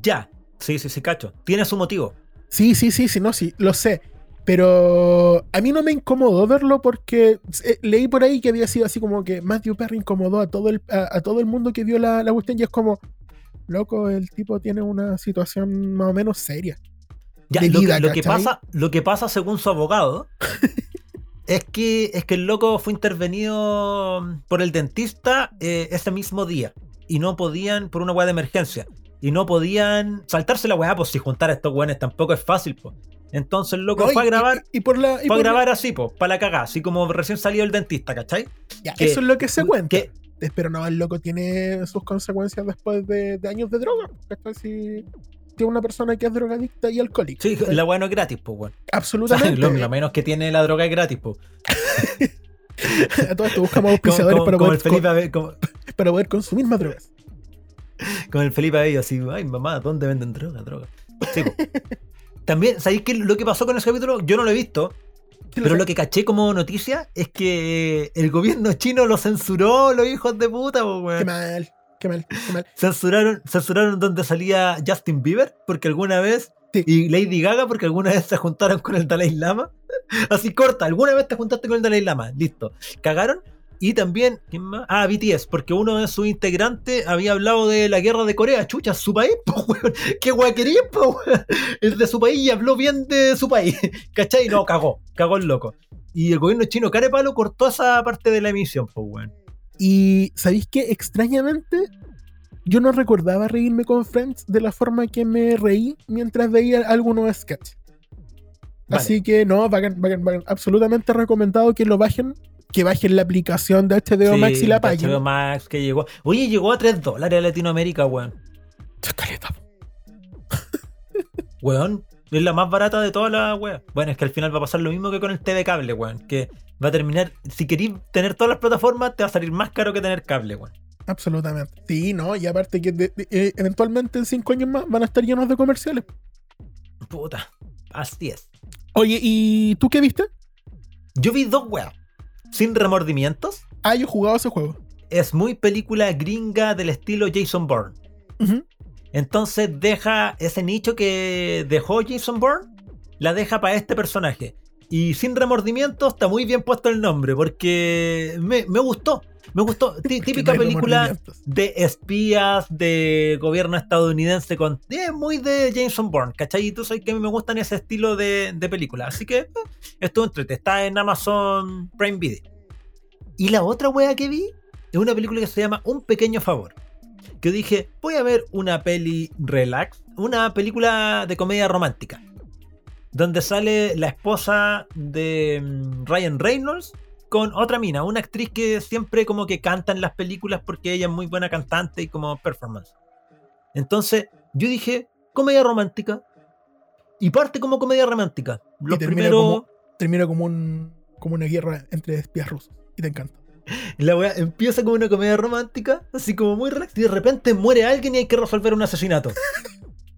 Ya. Sí, sí, sí, cacho. Tiene su motivo. Sí, sí, sí, sí, no, sí, lo sé. Pero a mí no me incomodó verlo porque eh, leí por ahí que había sido así como que Matthew Perry incomodó a todo el, a, a todo el mundo que vio la, la cuestión y es como, loco, el tipo tiene una situación más o menos seria. Ya, lo, vida, que, lo que ¿cachai? pasa, lo que pasa según su abogado [laughs] Es que, es que el loco fue intervenido por el dentista eh, ese mismo día. Y no podían, por una weá de emergencia. Y no podían saltarse la weá, pues si juntar a estos weones tampoco es fácil, pues. Entonces el loco No, fue a grabar, Y, y por la. y fue a por la- grabar así, pues, para la cagada, así como recién salió el dentista, ¿cachai? Ya, que- eso es lo que se cuenta. Que, Pero no, el loco tiene sus consecuencias después de, de años de droga. ¿cachai? Si tiene una persona que es drogadicta y alcohólica. sí, ¿cachai? la weá no es gratis, pues, weón. Absolutamente. [laughs] lo, lo menos que tiene la droga es gratis, pues. [laughs] A todo esto buscamos auspiciadores para, poder, el Felipe como, co- [laughs] para poder consumir más drogas. Con el Felipe Abello, así, ay mamá, ¿dónde venden droga? Droga. Sí, po. También, ¿sabéis qué? Lo que pasó con ese capítulo? Yo no lo he visto, pero lo que caché como noticia es que el gobierno chino lo censuró, los hijos de puta, po, Qué weón. mal, qué mal, qué mal. Censuraron, censuraron donde salía Justin Bieber, porque alguna vez, Sí. y Lady Gaga, porque alguna vez se juntaron con el Dalai Lama. [laughs] Así corta, alguna vez te juntaste con el Dalai Lama, listo. Cagaron. Y también, ¿quién más? Ah, BTS, porque uno de sus integrantes había hablado de la guerra de Corea. Chucha, su país, [laughs] po, weón. ¿Qué weón quería, po, weón? Es de su país y habló bien de su país. [laughs] ¿Cachai? No, cagó, cagó el loco. Y el gobierno chino, carepalo, cortó esa parte de la emisión, pues, weón. Y ¿sabéis qué? Extrañamente, yo no recordaba reírme con Friends de la forma que me reí mientras veía algunos sketches. Vale. Así que no, bacán, bacán, bacán. absolutamente recomendado que lo bajen, que bajen la aplicación de HBO Sí, Max y la HBO paguen. Max que llegó. Oye, llegó a 3 dólares a Latinoamérica, weón. Caleta. Weón, es la más barata de todas las weas. Bueno, es que al final va a pasar lo mismo que con el TV cable, weón. Que va a terminar, si queréis tener todas las plataformas, te va a salir más caro que tener cable, weón. Absolutamente. Sí, no, y aparte que de- de- eh, eventualmente en cinco años más van a estar llenos de comerciales. Puta, así es. Oye, ¿y tú qué viste? Yo vi dos weas. Sin remordimientos. Ah, yo he jugado ese juego. Es muy película gringa del estilo Jason Bourne. Entonces deja ese nicho que dejó Jason Bourne, la deja para este personaje. Y sin remordimientos está muy bien puesto el nombre porque me, me gustó. Me gustó. Típica película remordimientos. de espías, de gobierno estadounidense con... eh, muy de Jason Bourne, ¿cachai? Y tú sabes que a mí me gustan ese estilo de, de película. Así que eh, estuvo entrete. Está en Amazon Prime Video. Y la otra wea que vi es una película que se llama Un Pequeño Favor. Que dije, voy a ver una peli relax, una película de comedia romántica. Donde sale la esposa de mm, Ryan Reynolds con otra mina, una actriz que siempre como que canta en las películas porque ella es muy buena cantante y como performance. Entonces, yo dije, comedia romántica. Y parte como comedia romántica. Los termina primeros... como- Termina como, un, como una guerra entre espías rusos. Y te encanta. La weá empieza como una comedia romántica, así como muy relax, y de repente muere alguien y hay que resolver un asesinato.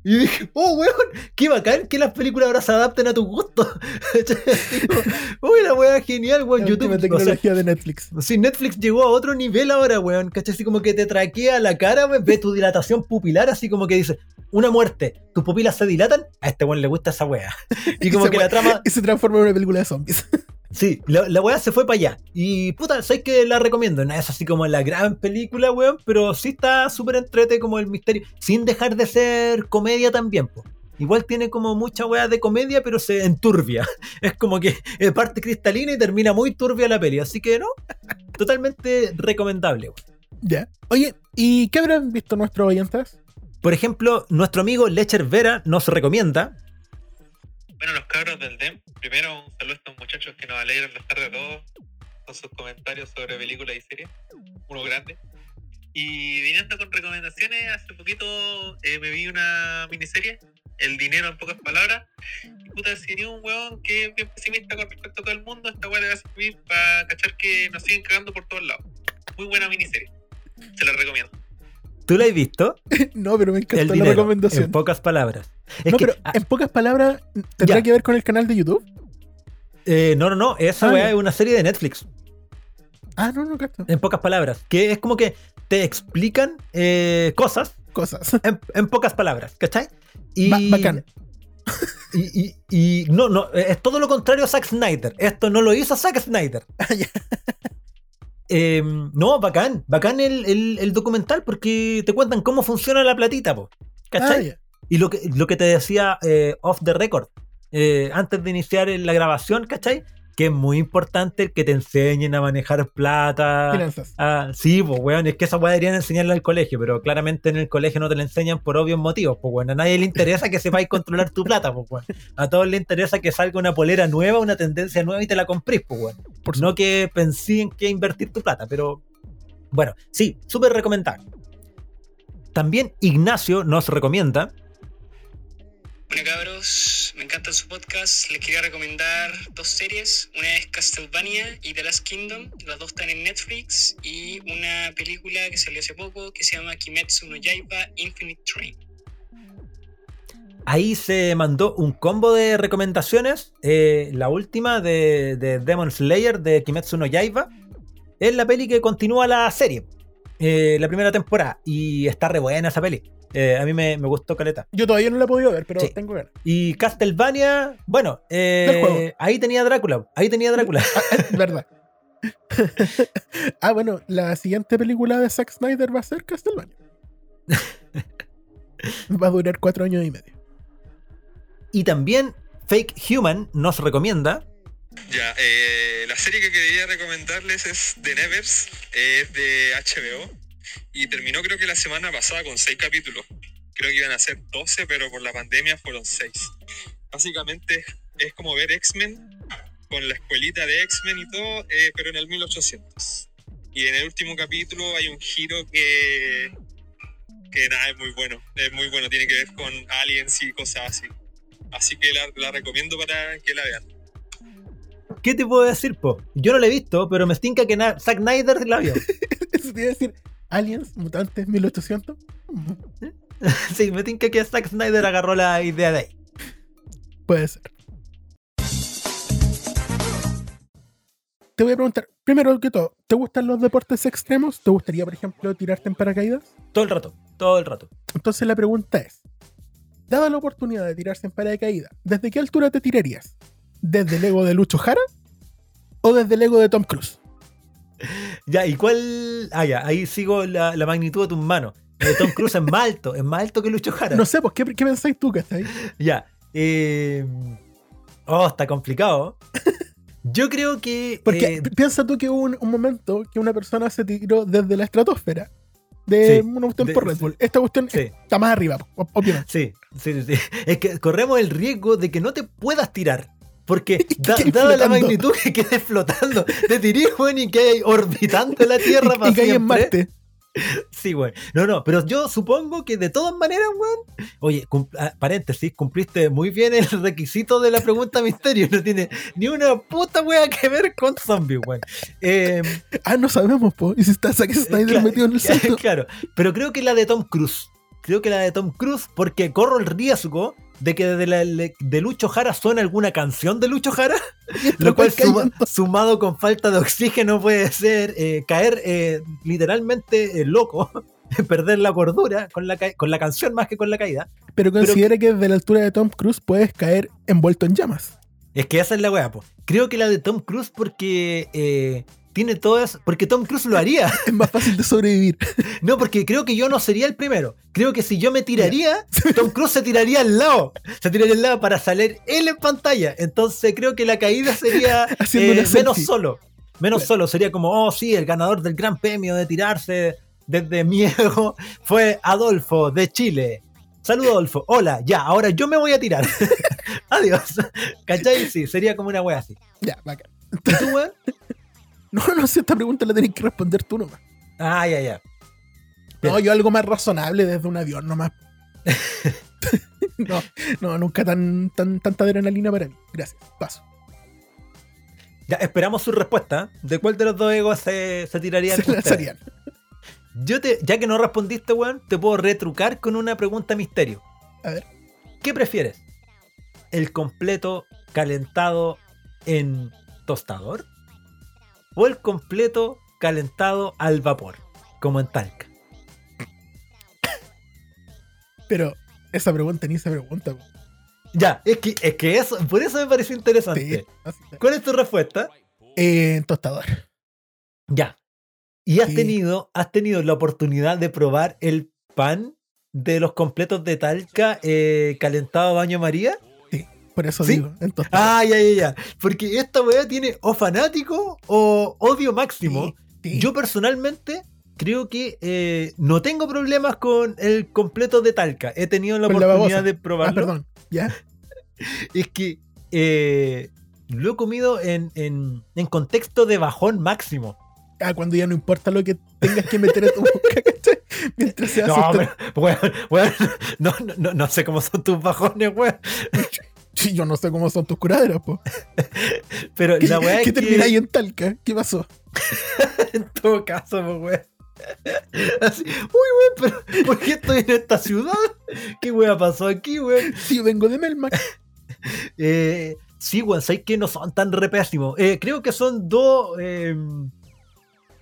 Y dije, oh weón, qué bacán que las películas ahora se adapten a tu gusto. [laughs] Uy, la weá genial, weón. La YouTube. última o sea, tecnología de Netflix. Sí, Netflix llegó a otro nivel ahora, weón. ¿Cachai? Así como que te traquea la cara, weón. Ve tu dilatación pupilar, así como que dice, una muerte, tus pupilas se dilatan. A este weón le gusta esa weá. [laughs] Y [laughs] como que la trama. Y se transforma en una película de zombies. Sí, la, la weá se fue para allá. Y puta, sabes que la recomiendo. No es así como la gran película, weón, pero sí está súper entrete como el misterio. Sin dejar de ser comedia también, po. Igual tiene como mucha weá de comedia, pero se enturbia. [laughs] Es como que eh, parte cristalina y termina muy turbia la peli. Así que no, [laughs] totalmente recomendable, weón. ya. Oye, ¿y qué habrán visto nuestros oyentes? Por ejemplo, nuestro amigo Lecher Vera nos recomienda. Bueno, los cabros del DEM, primero un saludo a estos muchachos que nos alegran las tardes a todos con sus comentarios sobre películas y series, uno grande. Y viniendo con recomendaciones, hace poquito eh, me vi una miniserie, El dinero en pocas palabras. Y puta, si ni un weón que es bien pesimista con respecto a todo el mundo, esta weá le va a servir para cachar que nos siguen cagando por todos lados. Muy buena miniserie, se la recomiendo. ¿Tú la has visto? [laughs] no, pero me El encantó la dinero. recomendación. En pocas palabras. Es no, que, pero ah, en pocas palabras, ¿tendrá Ya. que ver con el canal de YouTube? eh, no, no, no. Esa Ah, weá es una serie de Netflix. Ah, no, no, gasto. En pocas palabras. Que es como que te explican eh, cosas Cosas. en, en pocas palabras, ¿cachai? Y, Ba- bacán. Y, y- y no, no, es todo lo contrario a Zack Snyder. Esto no lo hizo Zack Snyder. [laughs] Eh, no, bacán, bacán el, el- el documental porque te cuentan cómo funciona la platita, po, ¿cachai? Ah. Y lo que, lo que te decía eh, off the record, eh, antes de iniciar la grabación, ¿cachai? Que es muy importante que te enseñen a manejar plata. Finanzas. Ah, sí, pues, weón, es que esa weá deberían enseñarla al colegio, pero claramente en el colegio no te la enseñan por obvios motivos, pues, weón. A nadie le interesa que sepáis controlar tu plata, pues, weón. A todos les interesa que salga una polera nueva, una tendencia nueva y te la comprís, pues, weón. Por No que pensé en qué invertir tu plata, pero bueno, sí, súper recomendable. También Ignacio nos recomienda Bueno cabros, me encanta su podcast. Les quería recomendar dos series. Una es Castlevania y The Last Kingdom. Las dos están en Netflix. Y una película que salió hace poco que se llama Kimetsu no Yaiba Infinite Train. Ahí se mandó un combo de recomendaciones. Eh, la última de, de Demon Slayer de Kimetsu no Yaiba. Es la peli que continúa la serie. eh, la primera temporada. Y está re buena esa peli. Eh, a mí me, me gustó Caleta. Yo todavía no la he podido ver, pero Sí. tengo ganas. Y Castlevania, bueno, eh, ahí tenía Drácula. Ahí tenía Drácula. Verdad. [laughs] ah, bueno, la siguiente película de Zack Snyder va a ser Castlevania. [laughs] va a durar cuatro años y medio. y también Fake Human nos recomienda. Ya, eh, la serie que quería recomendarles es The Nevers, es de HBO y terminó creo que la semana pasada con seis capítulos. Creo que iban a ser 12, pero por la pandemia fueron seis. Básicamente es como ver X-Men con la escuelita de X-Men y todo, eh, pero en el 1800. Y en el último capítulo hay un giro que, que nada, es muy bueno. Es muy bueno, tiene que ver con aliens y cosas así. Así que la, la recomiendo para que la vean. ¿Qué te puedo decir, po? Yo no la he visto, pero me stinca que Zack Snyder la vio. [laughs] Eso te iba a decir, Aliens, Mutantes, 1800. Mm, [laughs] sí, me tinca que Zack Snyder agarró la idea de ahí. Puede ser. Te voy a preguntar, primero que todo, ¿te gustan los deportes extremos? ¿Te gustaría, por ejemplo, tirarte en paracaídas? Todo el rato, todo el rato. Entonces la pregunta es, dada la oportunidad de tirarse en paracaídas, ¿desde qué altura te tirarías? ¿Desde el ego de Lucho Jara? ¿O desde el ego de Tom Cruise? Ya, ¿y cuál? Ah, ya, ahí sigo la, la magnitud de tus manos. Eh, Tom Cruise es más alto, es más alto que Lucho Jara. No sé, pues, ¿qué, qué pensáis tú, cachai? Ya. eh, Oh, está complicado. Yo creo que. Porque eh, pi- piensa tú que hubo un, un momento que una persona se tiró desde la estratosfera de Sí, una cuestión de- por Red Bull. Esta cuestión sí. está más arriba, ob- obviamente. Sí, sí, sí. Es que corremos el riesgo de que no te puedas tirar. Porque [laughs] da- dada la magnitud que quedes flotando, [laughs] te tiré, weón, y que hay orbitando la Tierra [laughs] Y, para y caí en siempre. Marte. Sí, weón. No, no, pero yo supongo que de todas maneras, weón. Oye, cum- ah, paréntesis, cumpliste muy bien el requisito de la pregunta misterio. No tiene ni una puta wea que ver con zombies, weón. Eh, Ah, no sabemos, po. Y si está Zack Snyder Claro, metido en el salto. Claro, pero creo que la de Tom Cruise. Creo que la de Tom Cruise, porque corro el riesgo de que desde la, de Lucho Jara suene alguna canción de Lucho Jara, [laughs] lo cual suma- sumado con falta de oxígeno puede ser eh, caer eh, literalmente eh, loco, [laughs] perder la cordura con la, con la canción más que con la caída. Pero considera que desde la altura de Tom Cruise puedes caer envuelto en llamas. Es que esa es la weá. Creo que la de Tom Cruise porque tiene todas. Porque Tom Cruise lo haría. [laughs] Es más fácil de sobrevivir. [laughs] No, porque creo que yo no sería el primero. Creo que si yo me tiraría, Tom Cruise se tiraría al lado. Se tiraría al lado para salir él en pantalla. Entonces creo que la caída sería [laughs] eh, menos solo. Menos solo. Sería como, oh, sí, el ganador del gran premio de tirarse desde mi ego fue Adolfo de Chile. Saludos, Adolfo. Hola, ya, ahora yo me voy a tirar. Adiós. ¿Cachai? Sí, sería como una wea así. Ya, bacán. ¿Y tú, wea? No, no sé, esta pregunta la tenés que responder tú nomás. Ah, ya, ya. No, yo algo más razonable desde un avión nomás. [laughs] no, no, nunca tan, tan, tanta adrenalina para mí. Gracias. Paso. Ya, esperamos su respuesta. ¿De cuál de los dos egos se, se tiraría Se lanzarían. Yo te, ya que no respondiste, weón, te puedo retrucar con una pregunta misterio. A ver. ¿Qué prefieres? ¿El completo calentado en tostador? ¿O el completo calentado al vapor? Como en Talca. Pero esa pregunta ni se pregunta. po. Ya, es que, es que eso, por eso me pareció interesante. Sí. ¿Cuál es tu respuesta? Eh, tostador. Ya. ¿Y has Sí. tenido, has tenido la oportunidad de probar el pan de los completos de Talca eh, calentado a baño María? Por eso ¿Sí? digo. Entonces, Ah, ya, ya, ya. Porque esta weá tiene o fanático o odio máximo. sí. Yo personalmente creo que eh, no tengo problemas con el completo de Talca. He tenido la oportunidad de Ah, probarlo. perdón. ¿Ya? [laughs] Es que eh, lo he comido en, en- en contexto de bajón máximo. Ah, cuando ya no importa lo que tengas que meter en tu boca, [laughs] ¿cachai? Mientras se hace No, pero, [laughs] no, no, no sé cómo son tus bajones, weón. [laughs] Sí, yo no sé cómo son tus curaderas, po. [laughs] Pero ¿Qué, la weá ¿qué es que termináis en Talca? ¿Qué pasó? [laughs] en todo caso, pues, weón. Así, uy, weón, pero ¿por qué estoy en esta ciudad? ¿Qué weá pasó aquí, weón? Sí, vengo de Melmac. Eh, sí, weón, sabes que no son tan re pésimos. Eh, creo que son dos. eh,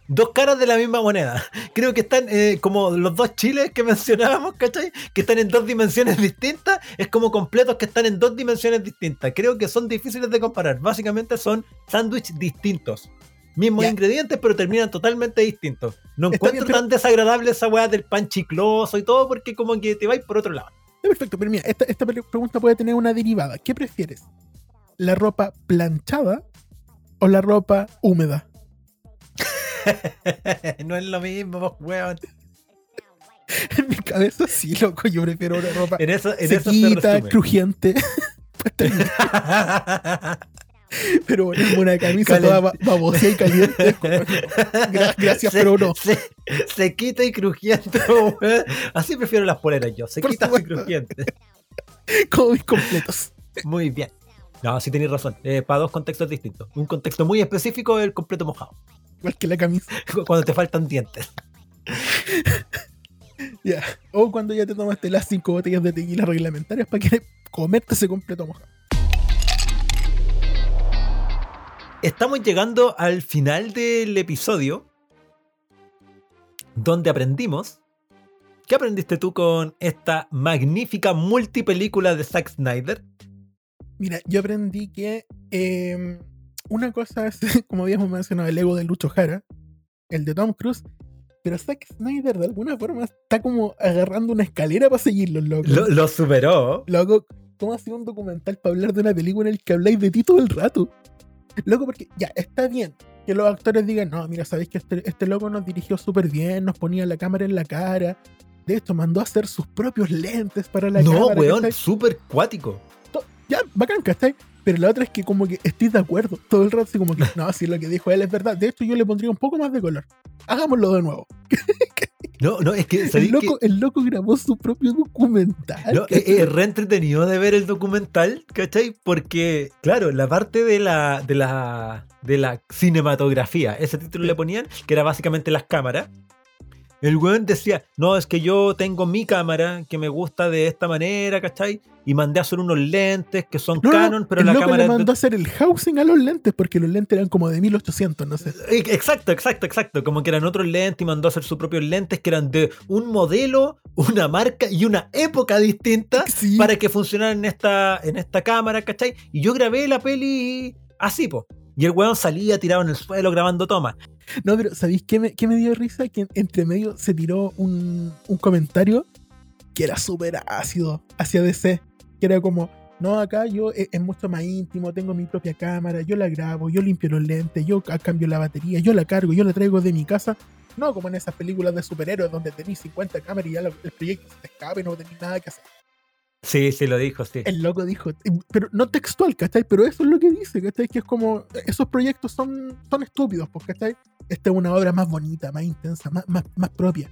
dos caras de la misma moneda. Creo que están eh, como los dos chiles que [laughs] mencionábamos, ¿cachai? Que están en dos dimensiones distintas. Es como completos que están en dos dimensiones distintas. Creo que son difíciles de comparar. Básicamente son sándwiches distintos. Mismos Ya. ingredientes, pero terminan totalmente distintos. No Está encuentro bien, pero- tan desagradable esa weá del pan chicloso y todo, porque como que te vais por otro lado. Perfecto, pero mira, esta, esta pre- pregunta puede tener una derivada. ¿Qué prefieres? ¿La ropa planchada o la ropa húmeda? [laughs] no es lo mismo, pues, weón. En mi cabeza sí, loco, yo prefiero una ropa En eso, en eso se sequita, resume. crujiente. [laughs] Puesta en- pero ponerme una camisa Calen- toda ba- babosa y caliente. gracias, Se- pero no. Se, sequita y crujiente, weón. Así prefiero las poleras yo, sequitas y supuesto. crujientes. Como mis completos. Muy bien. No, sí tenéis razón. Eh, para dos contextos distintos. Un contexto muy específico es el completo mojado. Igual que la camisa. [laughs] Cuando te faltan dientes. [laughs] Ya. O cuando ya te tomaste las cinco botellas de tequila reglamentarias para que comerte ese completo mojado. Estamos llegando al final del episodio donde aprendimos. ¿Qué aprendiste tú con esta magnífica multipelícula de Zack Snyder? Mira, yo aprendí que eh, una cosa es, [laughs] como habíamos mencionado, el ego de Lucho Jara, el de Tom Cruise, pero Zack Snyder de alguna forma está como agarrando una escalera para seguirlo, loco. Lo, lo superó. Loco, ¿cómo hacer un documental para hablar de una película en el que habláis de ti todo el rato? Loco, porque ya, está bien que los actores digan, no, mira, sabéis que este, este loco nos dirigió súper bien, nos ponía la cámara en la cara. De esto mandó a hacer sus propios lentes para la No, cámara. weón, ¿cachai? súper cuático. Ya, bacán, ¿cachai? Pero la otra es que como que estoy de acuerdo todo el rato, así como que, [laughs] no, si lo que dijo él es verdad. De hecho, yo le pondría un poco más de color. Hagámoslo de nuevo. [laughs] No, no, es que, El ¿sabéis loco, que- el loco grabó su propio documental. No, es, es re entretenido de ver el documental, ¿cachai? Porque, claro, la parte de la, de la, de la cinematografía, ese título le ponían, que era básicamente las cámaras. El weón decía, no, es que yo tengo mi cámara que me gusta de esta manera, ¿cachai? Y mandé a hacer unos lentes que son No, no, Canon, pero el la loco cámara le mandó a hacer el housing a los lentes porque los lentes eran como de 1800, no sé. Eh, Exacto, exacto, exacto. Como que eran otros lentes y mandó a hacer sus propios lentes que eran de un modelo, una marca y una época distinta [laughs] Sí. para que funcionaran en esta, en esta cámara, ¿cachai? Y yo grabé la peli así, po. Y el weón salía tirado en el suelo grabando tomas. No, pero ¿sabéis qué me, dio risa? Que entre medio se tiró un, comentario que era súper ácido hacia DC. Que era como, no, acá yo es, es mucho más íntimo, tengo mi propia cámara, yo la grabo, yo limpio los lentes, yo ca- cambio la batería, yo la cargo, yo la traigo de mi casa. No como en esas películas de superhéroes donde tenéis 50 cámaras y ya el proyecto se te escapa y no tenéis nada que hacer. Sí, sí, lo dijo, sí. El loco dijo, pero no textual, ¿cachai? Pero eso es lo que dice, ¿cachai? Que es como, esos proyectos son, son estúpidos, pues, ¿cachai? Esta es una obra más bonita, más intensa, más, más, más propia.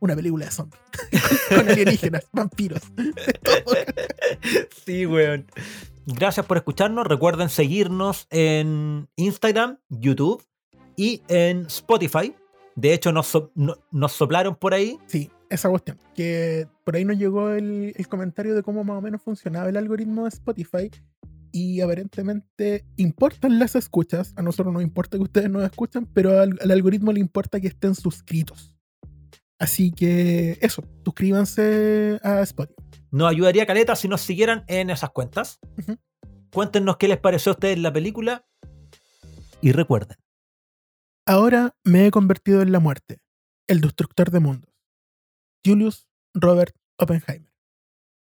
Una película de zombies. con, [laughs] con alienígenas, [laughs] vampiros. sí, weón. Gracias por escucharnos. Recuerden seguirnos en Instagram, YouTube y en Spotify. De hecho, nos, so- no- nos soplaron por ahí. Sí, esa cuestión. Que por ahí nos llegó el, el comentario de cómo más o menos funcionaba el algoritmo de Spotify. Y aparentemente importan las escuchas. A nosotros nos importa que ustedes nos escuchen, pero al, al algoritmo le importa que estén suscritos. Así que eso, suscríbanse a Spotify. Nos ayudaría caleta si nos siguieran en esas cuentas. Cuéntenos qué les pareció a ustedes la película. Y recuerden, Ahora me he convertido en la muerte, el destructor de mundos. Julius Robert Oppenheimer.